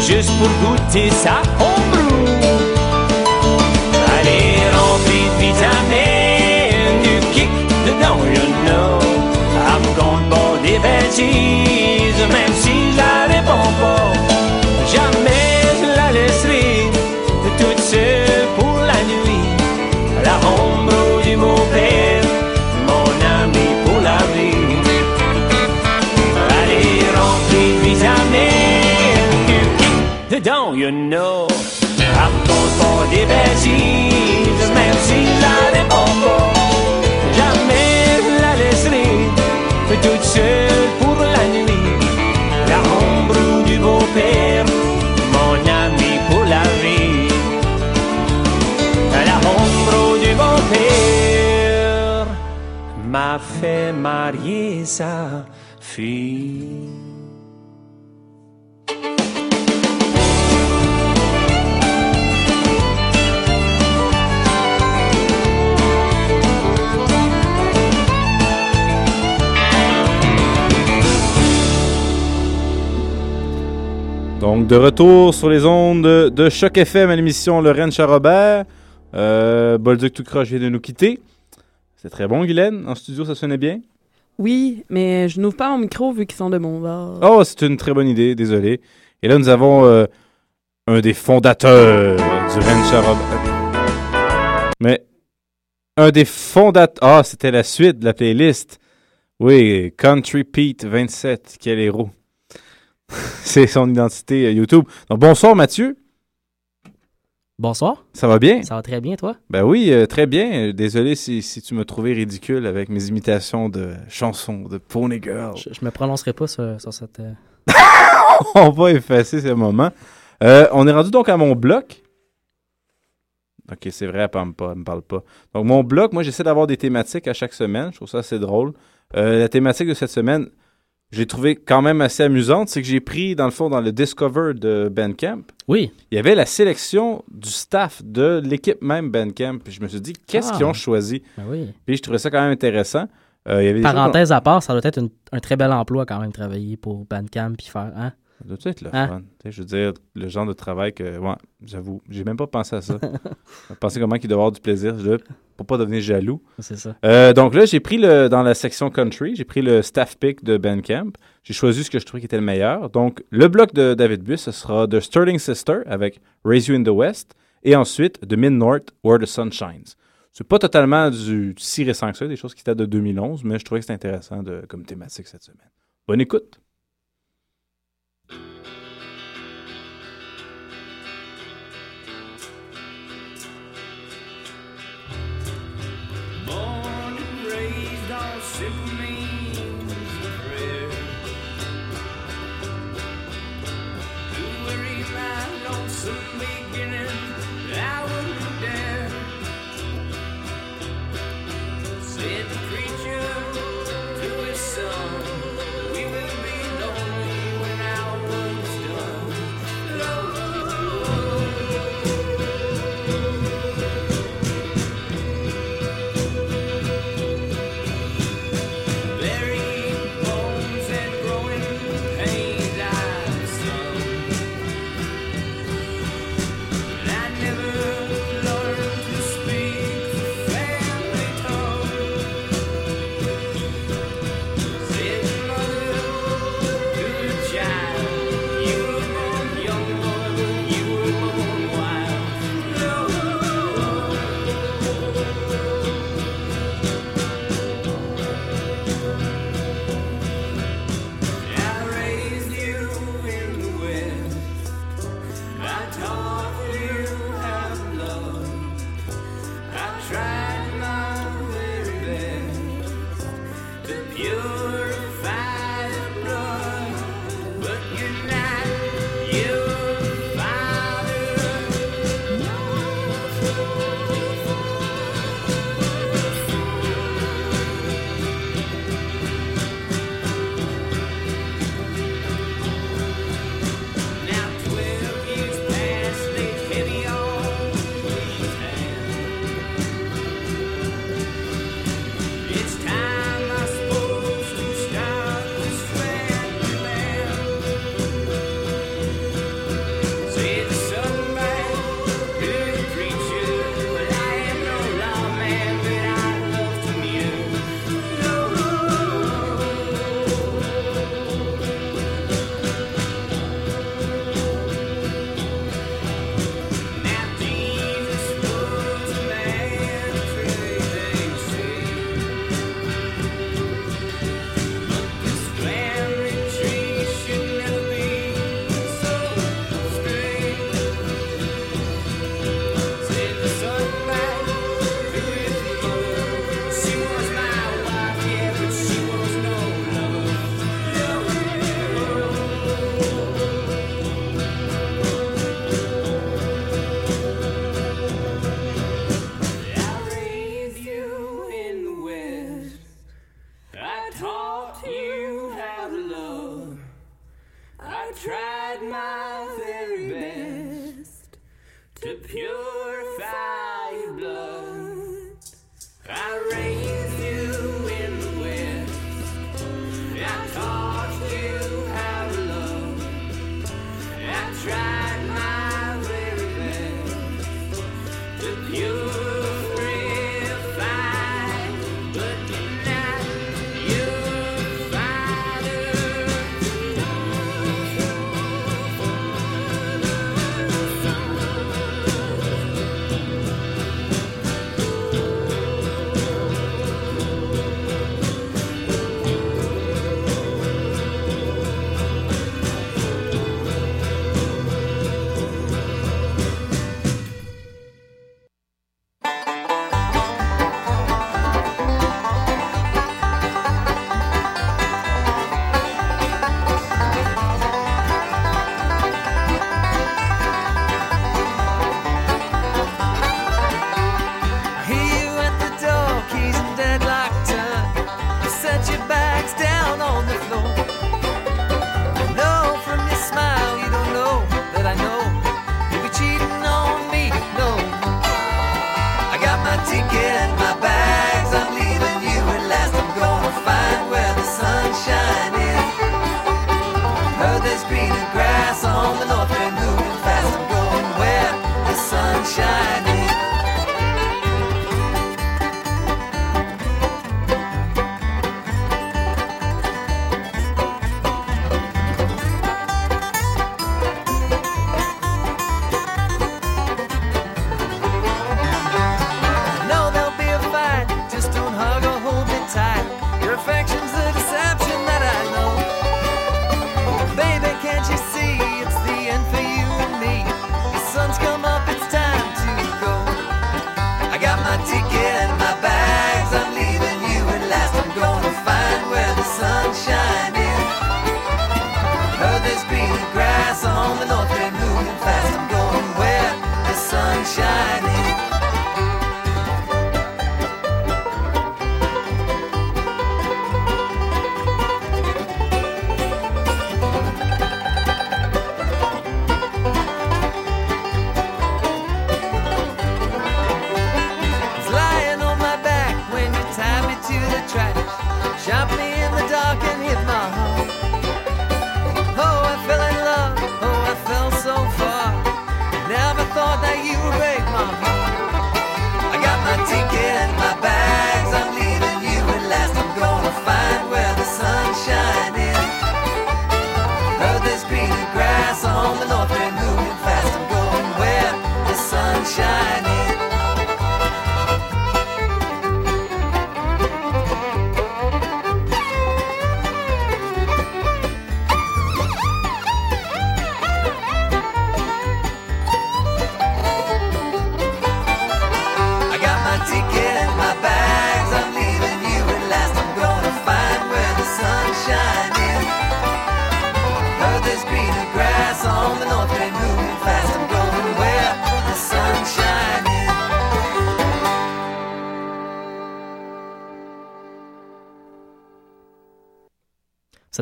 juste pour goûter sa homebrew. You know. Compte pas des même si la réponds pas. Jamais la laisserai toute seule pour la nuit. La ombre du beau-père, mon ami pour la vie. La ombre du beau-père m'a fait marier sa fille. Donc, de retour sur les ondes de, Choc FM à l'émission Lorraine Charrobert. Euh, Bolduc tout croche vient de nous quitter. C'est très bon, Guylaine. En studio, ça sonnait bien? Oui, mais je n'ouvre pas mon micro vu qu'ils sont de mon bord. Oh, c'est une très bonne idée, désolé. Et là, nous avons euh, un des fondateurs du Rennes Charrobert. Mais un des fondateurs. Ah, c'était la suite de la playlist. Oui, Country Pete 27, quel héros. c'est son identité euh, YouTube. Donc, bonsoir, Mathieu. Bonsoir. Ça va bien? Ça va très bien, toi? Ben oui, euh, très bien. Désolé si, si tu m'as trouvé ridicule avec mes imitations de chansons de Pony Girl. Je, je me prononcerai pas sur, sur cette. euh, on va effacer ce moment. Euh, on est rendu donc à mon bloc. Ok, c'est vrai, elle ne me, me parle pas. Donc, mon bloc, moi, j'essaie d'avoir des thématiques à chaque semaine. Je trouve ça assez drôle. La thématique de cette semaine, j'ai trouvé quand même assez amusante. C'est que j'ai pris, dans le fond, dans le Discover de Bandcamp. Oui. Il y avait la sélection du staff de l'équipe même Bandcamp. Puis je me suis dit, qu'est-ce Ah. qu'ils ont choisi? Ben oui. Puis je trouvais ça quand même intéressant. Euh, il y avait des choses Parenthèse à part, ça doit être une- un très bel emploi quand même, travailler pour Bandcamp puis faire. Hein? Ça doit être le Hein? fun. Je veux dire, le genre de travail que. Ouais, j'avoue, j'ai même pas pensé à ça. J'ai pensé comment qu'il doit avoir du plaisir là, pour pas devenir jaloux. C'est ça. Euh, donc là, j'ai pris le dans la section country, j'ai pris le staff pick de Bandcamp. J'ai choisi ce que je trouvais qui était le meilleur. Donc, le bloc de David Buss, ce sera The Sterling Sister avec Raise You in the West. Et ensuite, The Mid-North, Where the Sun Shines. C'est pas totalement du si récent que ça, des choses qui datent de 2011, mais je trouvais que c'était intéressant de, comme thématique cette semaine. Bonne écoute!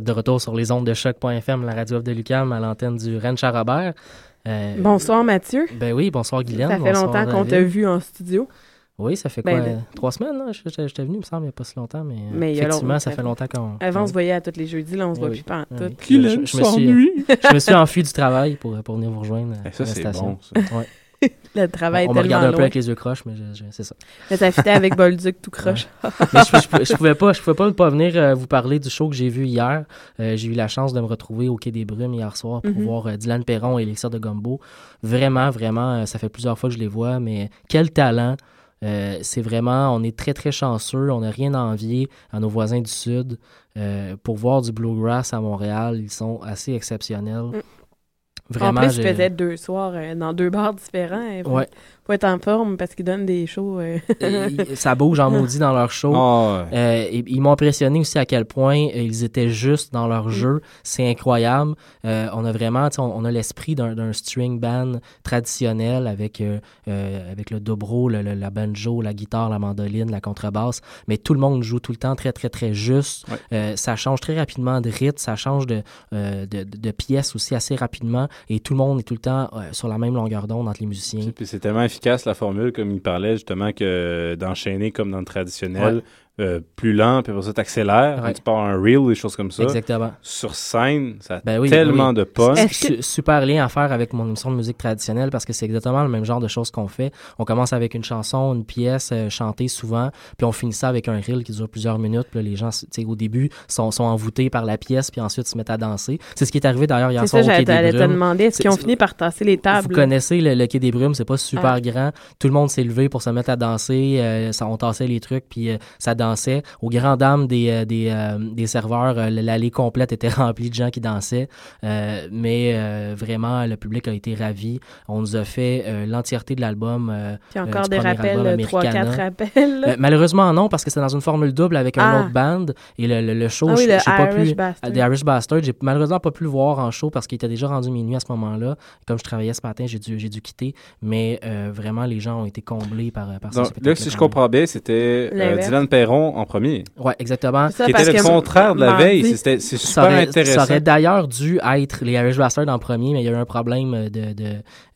De retour sur les ondes de choc.fm, la radio off de Lucam, à l'antenne du Rennes Charrobert. Euh, Bonsoir, Mathieu. Ben oui, bonsoir Guylaine. Ça fait bonsoir, longtemps qu'on t'a vu en studio. Oui, ça fait Ben, quoi? euh, Trois semaines, là? Je- je- J'étais venu, il me semble, il n'y a pas si longtemps, mais, euh, Mais effectivement, ça fait longtemps qu'on... Avant, on se voyait à tous les jeudis, là, on se Eh voit oui. plus pas en Eh tout. oui. Je- je- je me suis- Je me suis enfui du travail pour, pour venir vous rejoindre Eh, à ça, la c'est station. bon, ça. Ouais. Le travail on, on me tellement regardait un peu avec les yeux croches, mais c'est ça. Mais ça fitait avec Bolduc tout croche. Mais je, je, je pouvais pas, je pouvais pas, pas venir euh, vous parler du show que j'ai vu hier. Euh, j'ai eu la chance de me retrouver au Quai des Brumes hier soir pour Mhm. voir euh, Dylan Perron et Elixir de Gumbo. Vraiment, vraiment, ça fait plusieurs fois que je les vois, mais quel talent! Euh, c'est vraiment, on est très très chanceux, on n'a rien à envier à nos voisins du Sud. Euh, pour voir du bluegrass à Montréal, ils sont assez exceptionnels. Vraiment, en plus, il j'ai- faisait deux soirs euh, dans deux bars différents. Ouais. Faut être en forme parce qu'ils donnent des shows. euh. Ça bouge en maudit dans leur show. Ah ouais. Euh, et- ils m'ont impressionné aussi à quel point ils étaient justes dans leur jeu. C'est incroyable. Euh, on a vraiment, tu sais, on, on a l'esprit d'un string band traditionnel avec, euh, euh, avec le dobro, le- le- la banjo, la guitare, la mandoline, la contrebasse. Mais tout le monde joue tout le temps très, très, très juste. Euh, ça change très rapidement de rythme, ça change de, euh, de, pièces aussi assez rapidement. Et tout le monde est tout le temps euh, sur la même longueur d'onde entre les musiciens. C'est tellement efficace la formule, comme il parlait justement, que d'enchaîner comme dans le traditionnel. Euh, plus lent, puis après ça, t'accélères, Ouais. tu pars un reel, des choses comme ça. Exactement. Sur scène, ça a Ben oui, tellement oui. de punch. Su- super lien à faire avec mon émission de musique traditionnelle parce que c'est exactement le même genre de choses qu'on fait. On commence avec une chanson, une pièce euh, chantée souvent, puis on finit ça avec un reel qui dure plusieurs minutes. Puis là, les gens, tu sais, au début, sont, sont envoûtés par la pièce, puis ensuite se mettent à danser. C'est ce qui est arrivé d'ailleurs hier soir ça, au Quai des te Brumes. demander, est-ce qu'ils ont fini par tasser les tables? Vous connaissez le, le Quai des Brumes, c'est pas super Ah. grand. Tout le monde s'est levé pour se mettre à danser. euh, ça, on tassait les trucs, puis euh, ça dansait. Aux grandes dames des, euh, des, euh, des serveurs, euh, l'allée complète était remplie de gens qui dansaient. Euh, mais euh, vraiment, le public a été ravi. On nous a fait euh, l'entièreté de l'album. euh, Puis euh, encore du des rappels, album euh, trois, Americana. quatre rappels. Euh, malheureusement, non, parce que c'est dans une formule double avec un Ah. autre band. Et le, le, le show, Ah oui, je- pas Irish pu. Bastard. The Irish Bastard, j'ai malheureusement pas pu le voir en show parce qu'il était déjà rendu minuit à ce moment-là. Comme je travaillais ce matin, j'ai dû, j'ai dû quitter. Mais euh, vraiment, les gens ont été comblés par, par ce Donc, spectacle. là, si je comprends bien, c'était euh. Dylan Perron en premier. Ouais, exactement. qui était le contraire de la veille. C'était- C'est Ça super aurait, intéressant. Ça aurait d'ailleurs dû être les Irish Bastards en premier, mais il y a eu un problème de, de,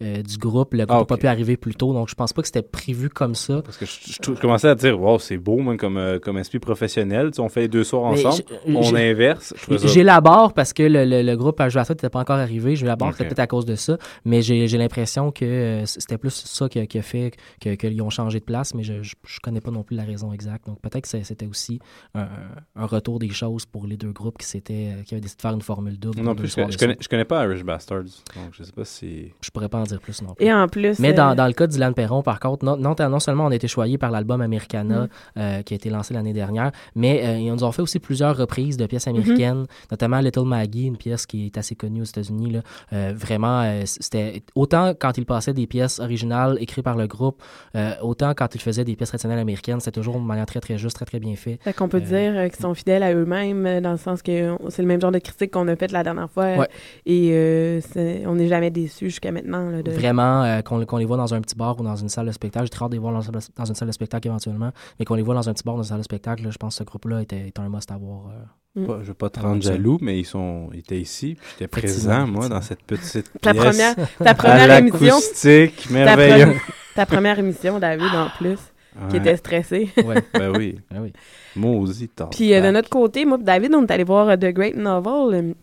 euh, du groupe. Le groupe Ah, n'a ok. pas pu arriver plus tôt, donc je pense pas que c'était prévu comme ça. Parce que je, je- je commençais à dire, wow, c'est beau, man, comme, euh, comme esprit professionnel. Tu sais, on fait les deux soirs ensemble, on inverse. Je ça- J'élabore parce que le, le, le groupe Irish Bastard n'était pas encore arrivé. J'élabore, Ok. c'est peut-être à cause de ça, mais j'ai j'ai l'impression que euh, c'était plus ça qui a, qui a fait que- qu'ils ont changé de place, mais je, je, je connais pas non plus la raison exacte. Donc peut-être que c'est- c'était aussi un, un retour des choses pour les deux groupes qui, s'étaient- qui avaient décidé de faire une formule double. Non plus, je, je connais, je connais pas Irish Bastards. Donc, je sais pas si. Je pourrais pas en dire plus non plus. Et en plus, Mais euh, dans, dans le cas de Dylan Perron, par contre, non, non, non seulement on a été choyé par l'album Americana Mm. euh, qui a été lancé l'année dernière, mais euh, ils nous ont fait aussi plusieurs reprises de Mm-hmm. pièces américaines, notamment Little Maggie, une pièce qui est assez connue aux États-Unis. là. Euh, vraiment, euh, c'était autant quand ils passaient des pièces originales écrites par le groupe, euh, autant quand ils faisaient des pièces traditionnelles américaines, c'était toujours de manière très très juste, très très bien fait. Fait qu'on peut Euh, dire euh, qu'ils sont fidèles à eux-mêmes, euh, dans le sens que c'est le même genre de critique qu'on a fait la dernière fois. Ouais. Et euh, on n'est jamais déçus jusqu'à maintenant. là, de... Vraiment, euh, qu'on les voit dans un petit bar ou dans une salle de spectacle. J'ai très hâte de les voir dans, dans une salle de spectacle éventuellement, mais qu'on les voit dans un petit bar ou dans une salle de spectacle, là, je pense que ce groupe-là était, était un must à voir. euh, Mm. Pas- je veux pas te rendre jaloux, mais ils sont ils étaient ici. puis J'étais présent, moi, dans cette petite Ta pièce. première, ta à première émission. l'acoustique, ta, merveilleux. pre- ta première émission, David, en plus, qui était stressé. Ouais. Ben oui. Ben oui. Maudit tard. Puis euh, de notre côté, moi et David, on est allé voir euh, The Great Novel euh,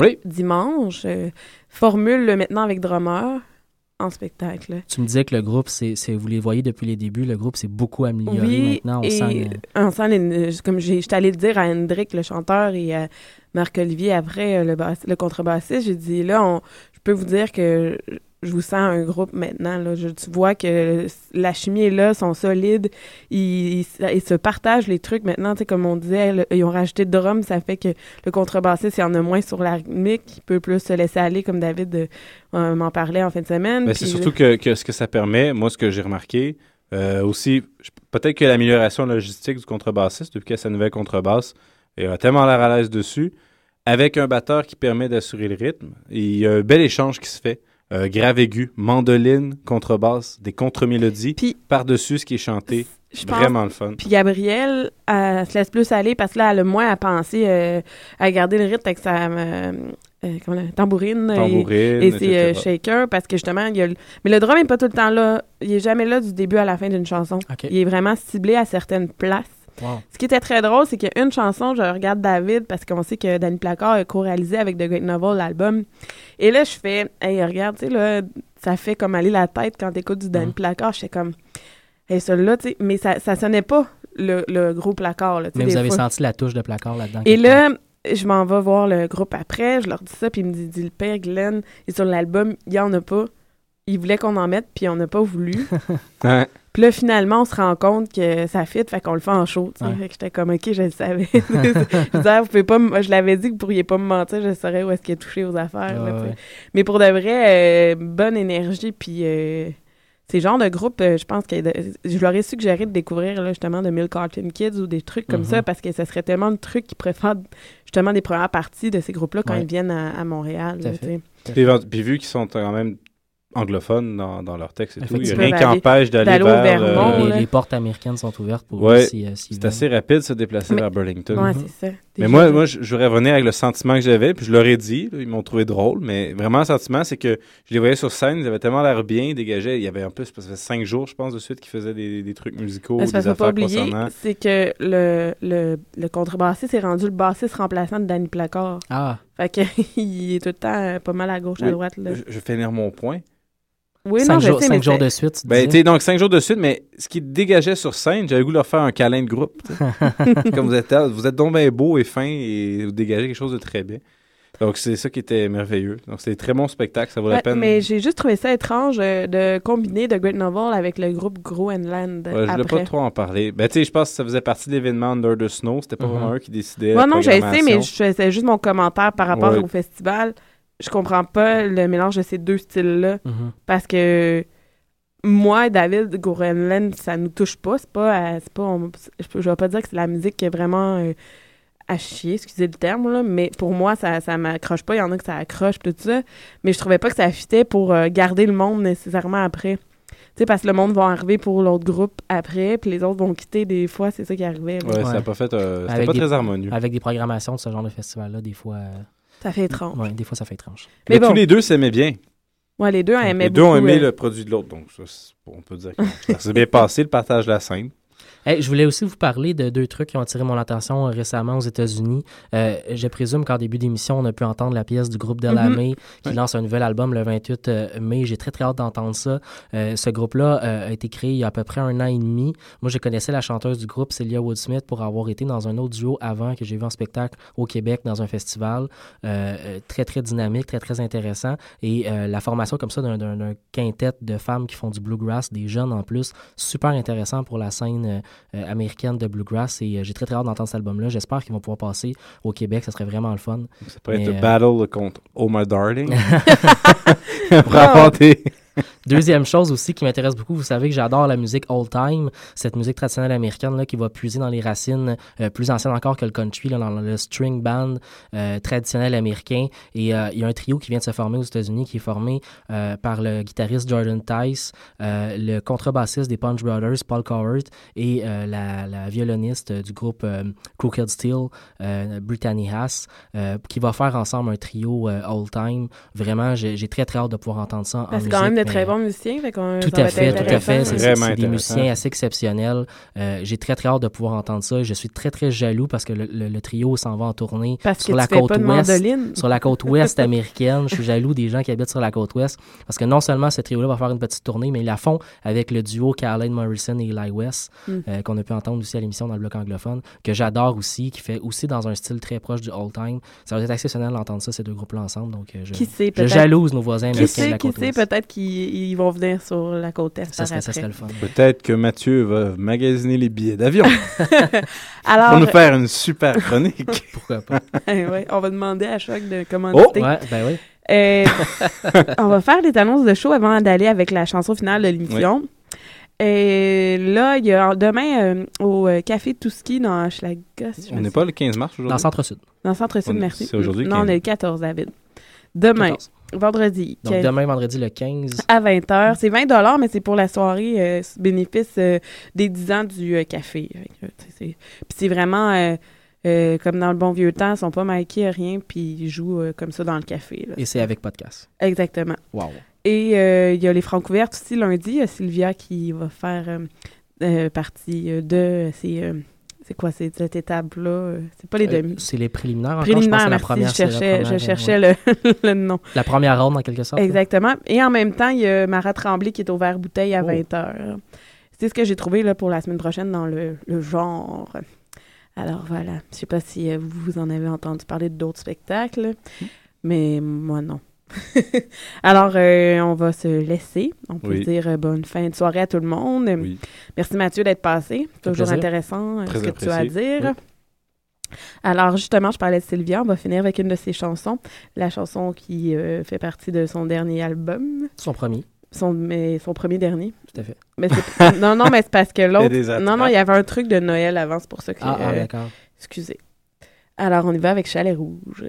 Oui. dimanche. euh, formule maintenant avec drummer en spectacle. Tu me disais que le groupe, c'est, vous les voyez depuis les débuts, le groupe s'est beaucoup amélioré Oui, maintenant. On et sent, euh, on sent les- comme j'ai- j'étais allée le dire à Hendrik, le chanteur, et à Marc-Olivier après, le, bass- le contrebassiste, j'ai dit, là, on- je peux vous dire que je vous sens un groupe maintenant. Là. Je, tu vois que la chimie est là, ils sont solides, ils, ils, ils se partagent les trucs maintenant. Tu sais, comme on disait, le- ils ont rajouté de drum, ça fait que le contrebassiste, il y en a moins sur la rythmique, il peut plus se laisser aller, comme David euh, m'en parlait en fin de semaine. Ben, c'est surtout que, que ce que ça permet, moi, ce que j'ai remarqué, euh, aussi, peut-être que l'amélioration logistique du contrebassiste, depuis qu'il y a sa nouvelle contrebasse, il a tellement l'air à l'aise dessus, avec un batteur qui permet d'assurer le rythme, il y a un bel échange qui se fait. Euh, grave aigu, mandoline, contrebasse, des contre-mélodies, par-dessus ce qui est chanté. Je pense- Vraiment le fun. Puis Gabrielle, elle se laisse plus aller parce que là, elle a moins à penser euh, à garder le rythme avec sa euh, euh, comment dit, tambourine, et- Tambourine, et, ses euh, shakers parce que justement, il y a le... mais le drum n'est pas tout le temps là. Il est jamais là du début à la fin d'une chanson. Il est vraiment ciblé à certaines places. Wow. Ce qui était très drôle, c'est qu'il y a une chanson, je regarde David parce qu'on sait que Danny Placard a co-réalisé avec The Great Novel l'album. Et là, je fais, hey, regarde, tu sais, là, ça fait comme aller la tête quand t'écoutes du Danny Placard. J'étais comme, hey, celui-là, tu sais, mais ça, ça sonnait pas le, le gros placard, là, Mais vous avez fois. senti la touche de placard là-dedans. Et là, je m'en vais voir le groupe après, je leur dis ça, puis il me dit, dit le père Glenn, et sur l'album, il y en a pas. Il voulait qu'on en mette, puis on n'a pas voulu. Ouais. Puis là, finalement, on se rend compte que ça fit, fait qu'on le fait en show. tu sais. Ouais. Fait que j'étais comme, OK, je le savais. je disais, vous pouvez pas me- je l'avais dit que vous pourriez pas me mentir, je saurais où est-ce qu'il a touché aux affaires. Ouais, ouais. Mais pour de vrai, euh, bonne énergie, puis euh, c'est le genre de groupe, euh, je pense que de- je leur ai suggéré de découvrir là, justement de Milk Carton Kids ou des trucs comme ça, parce que ce serait tellement de trucs qui pourraient faire justement des premières parties de ces groupes-là quand Ouais. ils viennent à, à Montréal. Là, fait. tu sais. Puis, puis vu qu'ils sont quand même anglophones dans, dans leur texte et tout, il n'y a rien qui empêche d'aller vers... Vermont, euh, les, les portes américaines sont ouvertes pour Ouais, si, euh, c'est assez rapide de se déplacer Mais- vers Burlington. Ouais, c'est ça. Mais moi, moi, je, revenir avec le sentiment que j'avais, puis je leur ai dit, là, ils m'ont trouvé drôle, mais vraiment le sentiment, c'est que je les voyais sur scène, ils avaient tellement l'air bien, ils dégageaient, il y avait en plus, ça faisait cinq jours, je pense, de suite, qu'ils faisaient des, des trucs musicaux, c'est des qu'il faut pas affaires oublier, concernant... c'est que le, le, le contrebassiste est rendu le bassiste remplaçant de Danny Placard. Ah. Fait que il est tout le temps euh, pas mal à gauche, à droite. Là. Je, je vais finir mon point. Oui, Cinq non, je jours- sais, cinq mais jours c'est- de suite, tu Ben, donc cinq jours de suite, mais ce qui dégageait sur scène, j'avais le goût de leur faire un câlin de groupe. Comme vous êtes, vous êtes donc bien beau et fin et vous dégagez quelque chose de très bien. Donc, c'est ça qui était merveilleux. Donc, c'était un très bon spectacle, ça vaut la Ouais, peine. Mais j'ai juste trouvé ça étrange euh, de combiner The Great Novel avec le groupe Groenland Ouais, je voulais pas trop en parler. Ben, tu sais, je pense que ça faisait partie de l'événement Under the Snow. C'était pas Mhm. vraiment eux qui décidaient. Moi, la non, j'ai essayé, mais je faisais juste mon commentaire par rapport Ouais. au festival. Je comprends pas le mélange de ces deux styles-là. Mhm. Parce que moi et David, Groenland, ça nous touche pas. C'est pas. euh, c'est pas on- je, peux- je vais pas dire que c'est la musique qui est vraiment euh, à chier, excusez le terme, là, mais pour moi, ça, ça m'accroche pas. Il y en a que ça accroche, tout ça. Mais je trouvais pas que ça fitait pour euh, garder le monde nécessairement après. Tu sais, parce que le monde va arriver pour l'autre groupe après, puis les autres vont quitter des fois, c'est ça qui arrivait. là. Ouais, ça a pas fait. euh, c'était pas des- très harmonieux. Avec des programmations de ce genre de festival-là, des fois. Ça fait étrange. Ouais, des fois, ça fait étrange. Mais, Mais tous les deux s'aimaient bien. Ouais, les deux aimaient Les deux ont aimé euh, le produit de l'autre. Donc, ça, on peut dire que ça s'est bien passé, le partage de la scène. Hey, je voulais aussi vous parler de deux trucs qui ont attiré mon attention euh, récemment aux États-Unis. Euh, je présume qu'en début d'émission, on a pu entendre la pièce du groupe Delamay Mhm. qui Ouais. lance un nouvel album le 28 euh, mai. J'ai très très hâte d'entendre ça. Euh, ce groupe-là euh, a été créé il y a à peu près un an et demi. Moi, je connaissais la chanteuse du groupe, Celia Woodsmith, pour avoir été dans un autre duo avant que j'ai vu en spectacle au Québec dans un festival. Très très dynamique, très très intéressant. Et la formation comme ça d'un- quintet de femmes qui font du bluegrass, des jeunes en plus, super intéressant pour la scène américaine de bluegrass. Et euh, j'ai très très hâte d'entendre cet album-là. J'espère qu'ils vont pouvoir passer au Québec. Ça serait vraiment le fun. Ça pourrait Mais, être euh, le battle contre Oh My Darling. Pour Ah. Deuxième chose aussi qui m'intéresse beaucoup, vous savez que j'adore la musique old time, cette musique traditionnelle américaine là, qui va puiser dans les racines euh, plus anciennes encore que le country, là, dans le string band euh, traditionnel américain. Et euh, il y a un trio qui vient de se former aux États-Unis qui est formé par le guitariste Jordan Tice, le contrebassiste des Punch Brothers, Paul Cowart, et la, la violoniste du groupe Crooked Steel, Brittany Haas, qui va faire ensemble un trio old time. Vraiment, j'ai très très hâte de pouvoir entendre ça en musique. De très bons musiciens. Fait tout à fait, tout à fait. C'est- des musiciens assez exceptionnels. Euh, J'ai très, très hâte de pouvoir entendre ça. Je suis très, très jaloux parce que le, le- le trio s'en va en tournée Parce sur que la tu fais côte pas de ouest. Sur la côte ouest américaine. Je suis jaloux des gens qui habitent sur la côte ouest parce que non seulement ce trio-là va faire une petite tournée, mais ils la font avec le duo Caroline Morrison et Eli West, Mm. euh, qu'on a pu entendre aussi à l'émission dans le bloc anglophone, que j'adore aussi, qui fait aussi dans un style très proche du old time. Ça va être exceptionnel d'entendre ça, ces deux groupes-là ensemble. Donc, euh, je, Qui sait, je jalouse nos voisins Qui américains de sait, qui sait, peut-être qu'ils ils vont venir sur la côte est Ça par serait, ça après. serait le fun. Peut-être que Mathieu va magasiner les billets d'avion. Alors- Pour nous faire une super chronique. Pourquoi pas? ouais, on va demander à Choc de Oh! commanditer. Ouais, ben oui. Euh, on va faire des annonces de show avant d'aller avec la chanson finale de l'émission. Et là, il y a demain euh, au euh, Café Touski dans je On n'est pas le 15 mars aujourd'hui? Dans le Centre-Sud. Dans le Centre-Sud, merci. c'est aujourd'hui Non, on 15. est le 14, David. Demain, 14. vendredi. Donc, quel- demain, vendredi, le 15. À 20h. C'est 20 mais c'est pour la soirée euh, bénéfice euh, des 10 ans du euh, café. Puis c'est vraiment comme dans le bon vieux temps, ils sont pas marqués, rien, puis ils jouent comme ça dans le café. là. Et c'est avec podcast. Exactement. Wow. Et euh, il y a les francs ouvertes aussi lundi. Il y a Sylvia qui va faire partie de ces. C'est quoi cette étape-là? C'est pas les Euh, demi. c'est les préliminaires encore, Préliminaires, je pense la merci, première- je cherchais, première, je cherchais ouais. le, le nom. La première ronde, en quelque sorte. là. Exactement. Et en même temps, il y a Marat Tremblay qui est au verre bouteille à Oh. 20h. C'est ce que j'ai trouvé là, pour la semaine prochaine dans le, le genre. Alors voilà. Je sais pas si euh, vous en avez entendu parler d'autres spectacles, mais moi non. Alors, euh, on va se laisser. On peut Oui. dire euh, bonne fin de soirée à tout le monde. Merci Mathieu d'être passé. Toujours plaisir. intéressant euh, Très ce que tu as à dire. Alors, justement, je parlais de Sylvia. On va finir avec une de ses chansons. La chanson qui euh, fait partie de son dernier album. Son premier. Son, mais son premier dernier. Tout à fait. Mais c'est- non, non, mais c'est parce que l'autre. Non, non, il y avait un truc de Noël avant, c'est pour ça que. Ah, ah, euh, d'accord. Excusez. Alors, on y va avec Chalet Rouge.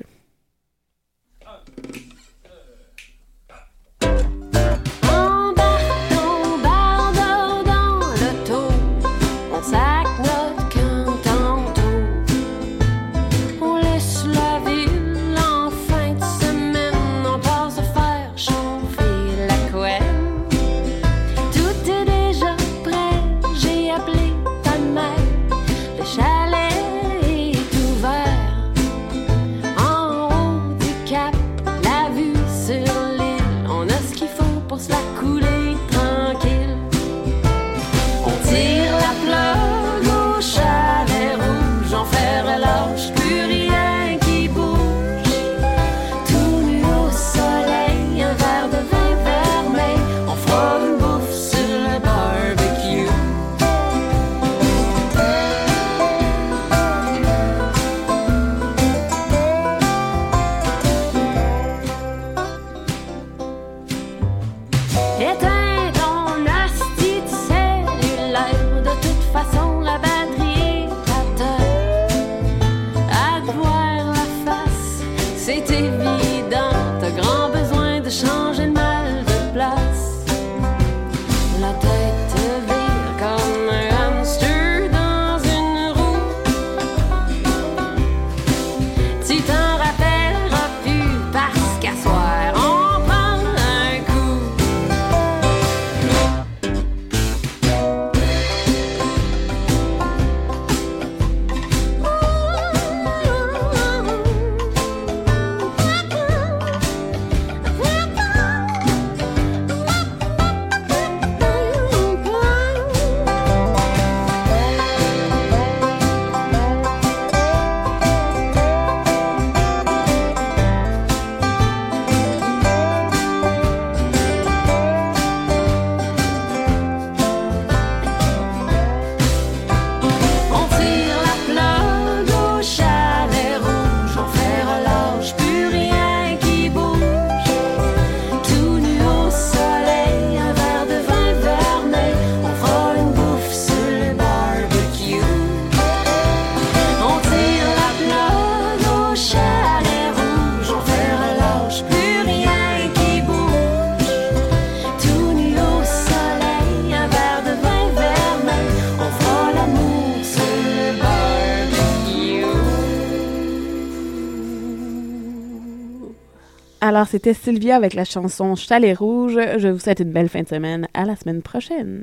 Alors, c'était Sylvia avec la chanson Chalet Rouge. Je vous souhaite une belle fin de semaine. À la semaine prochaine.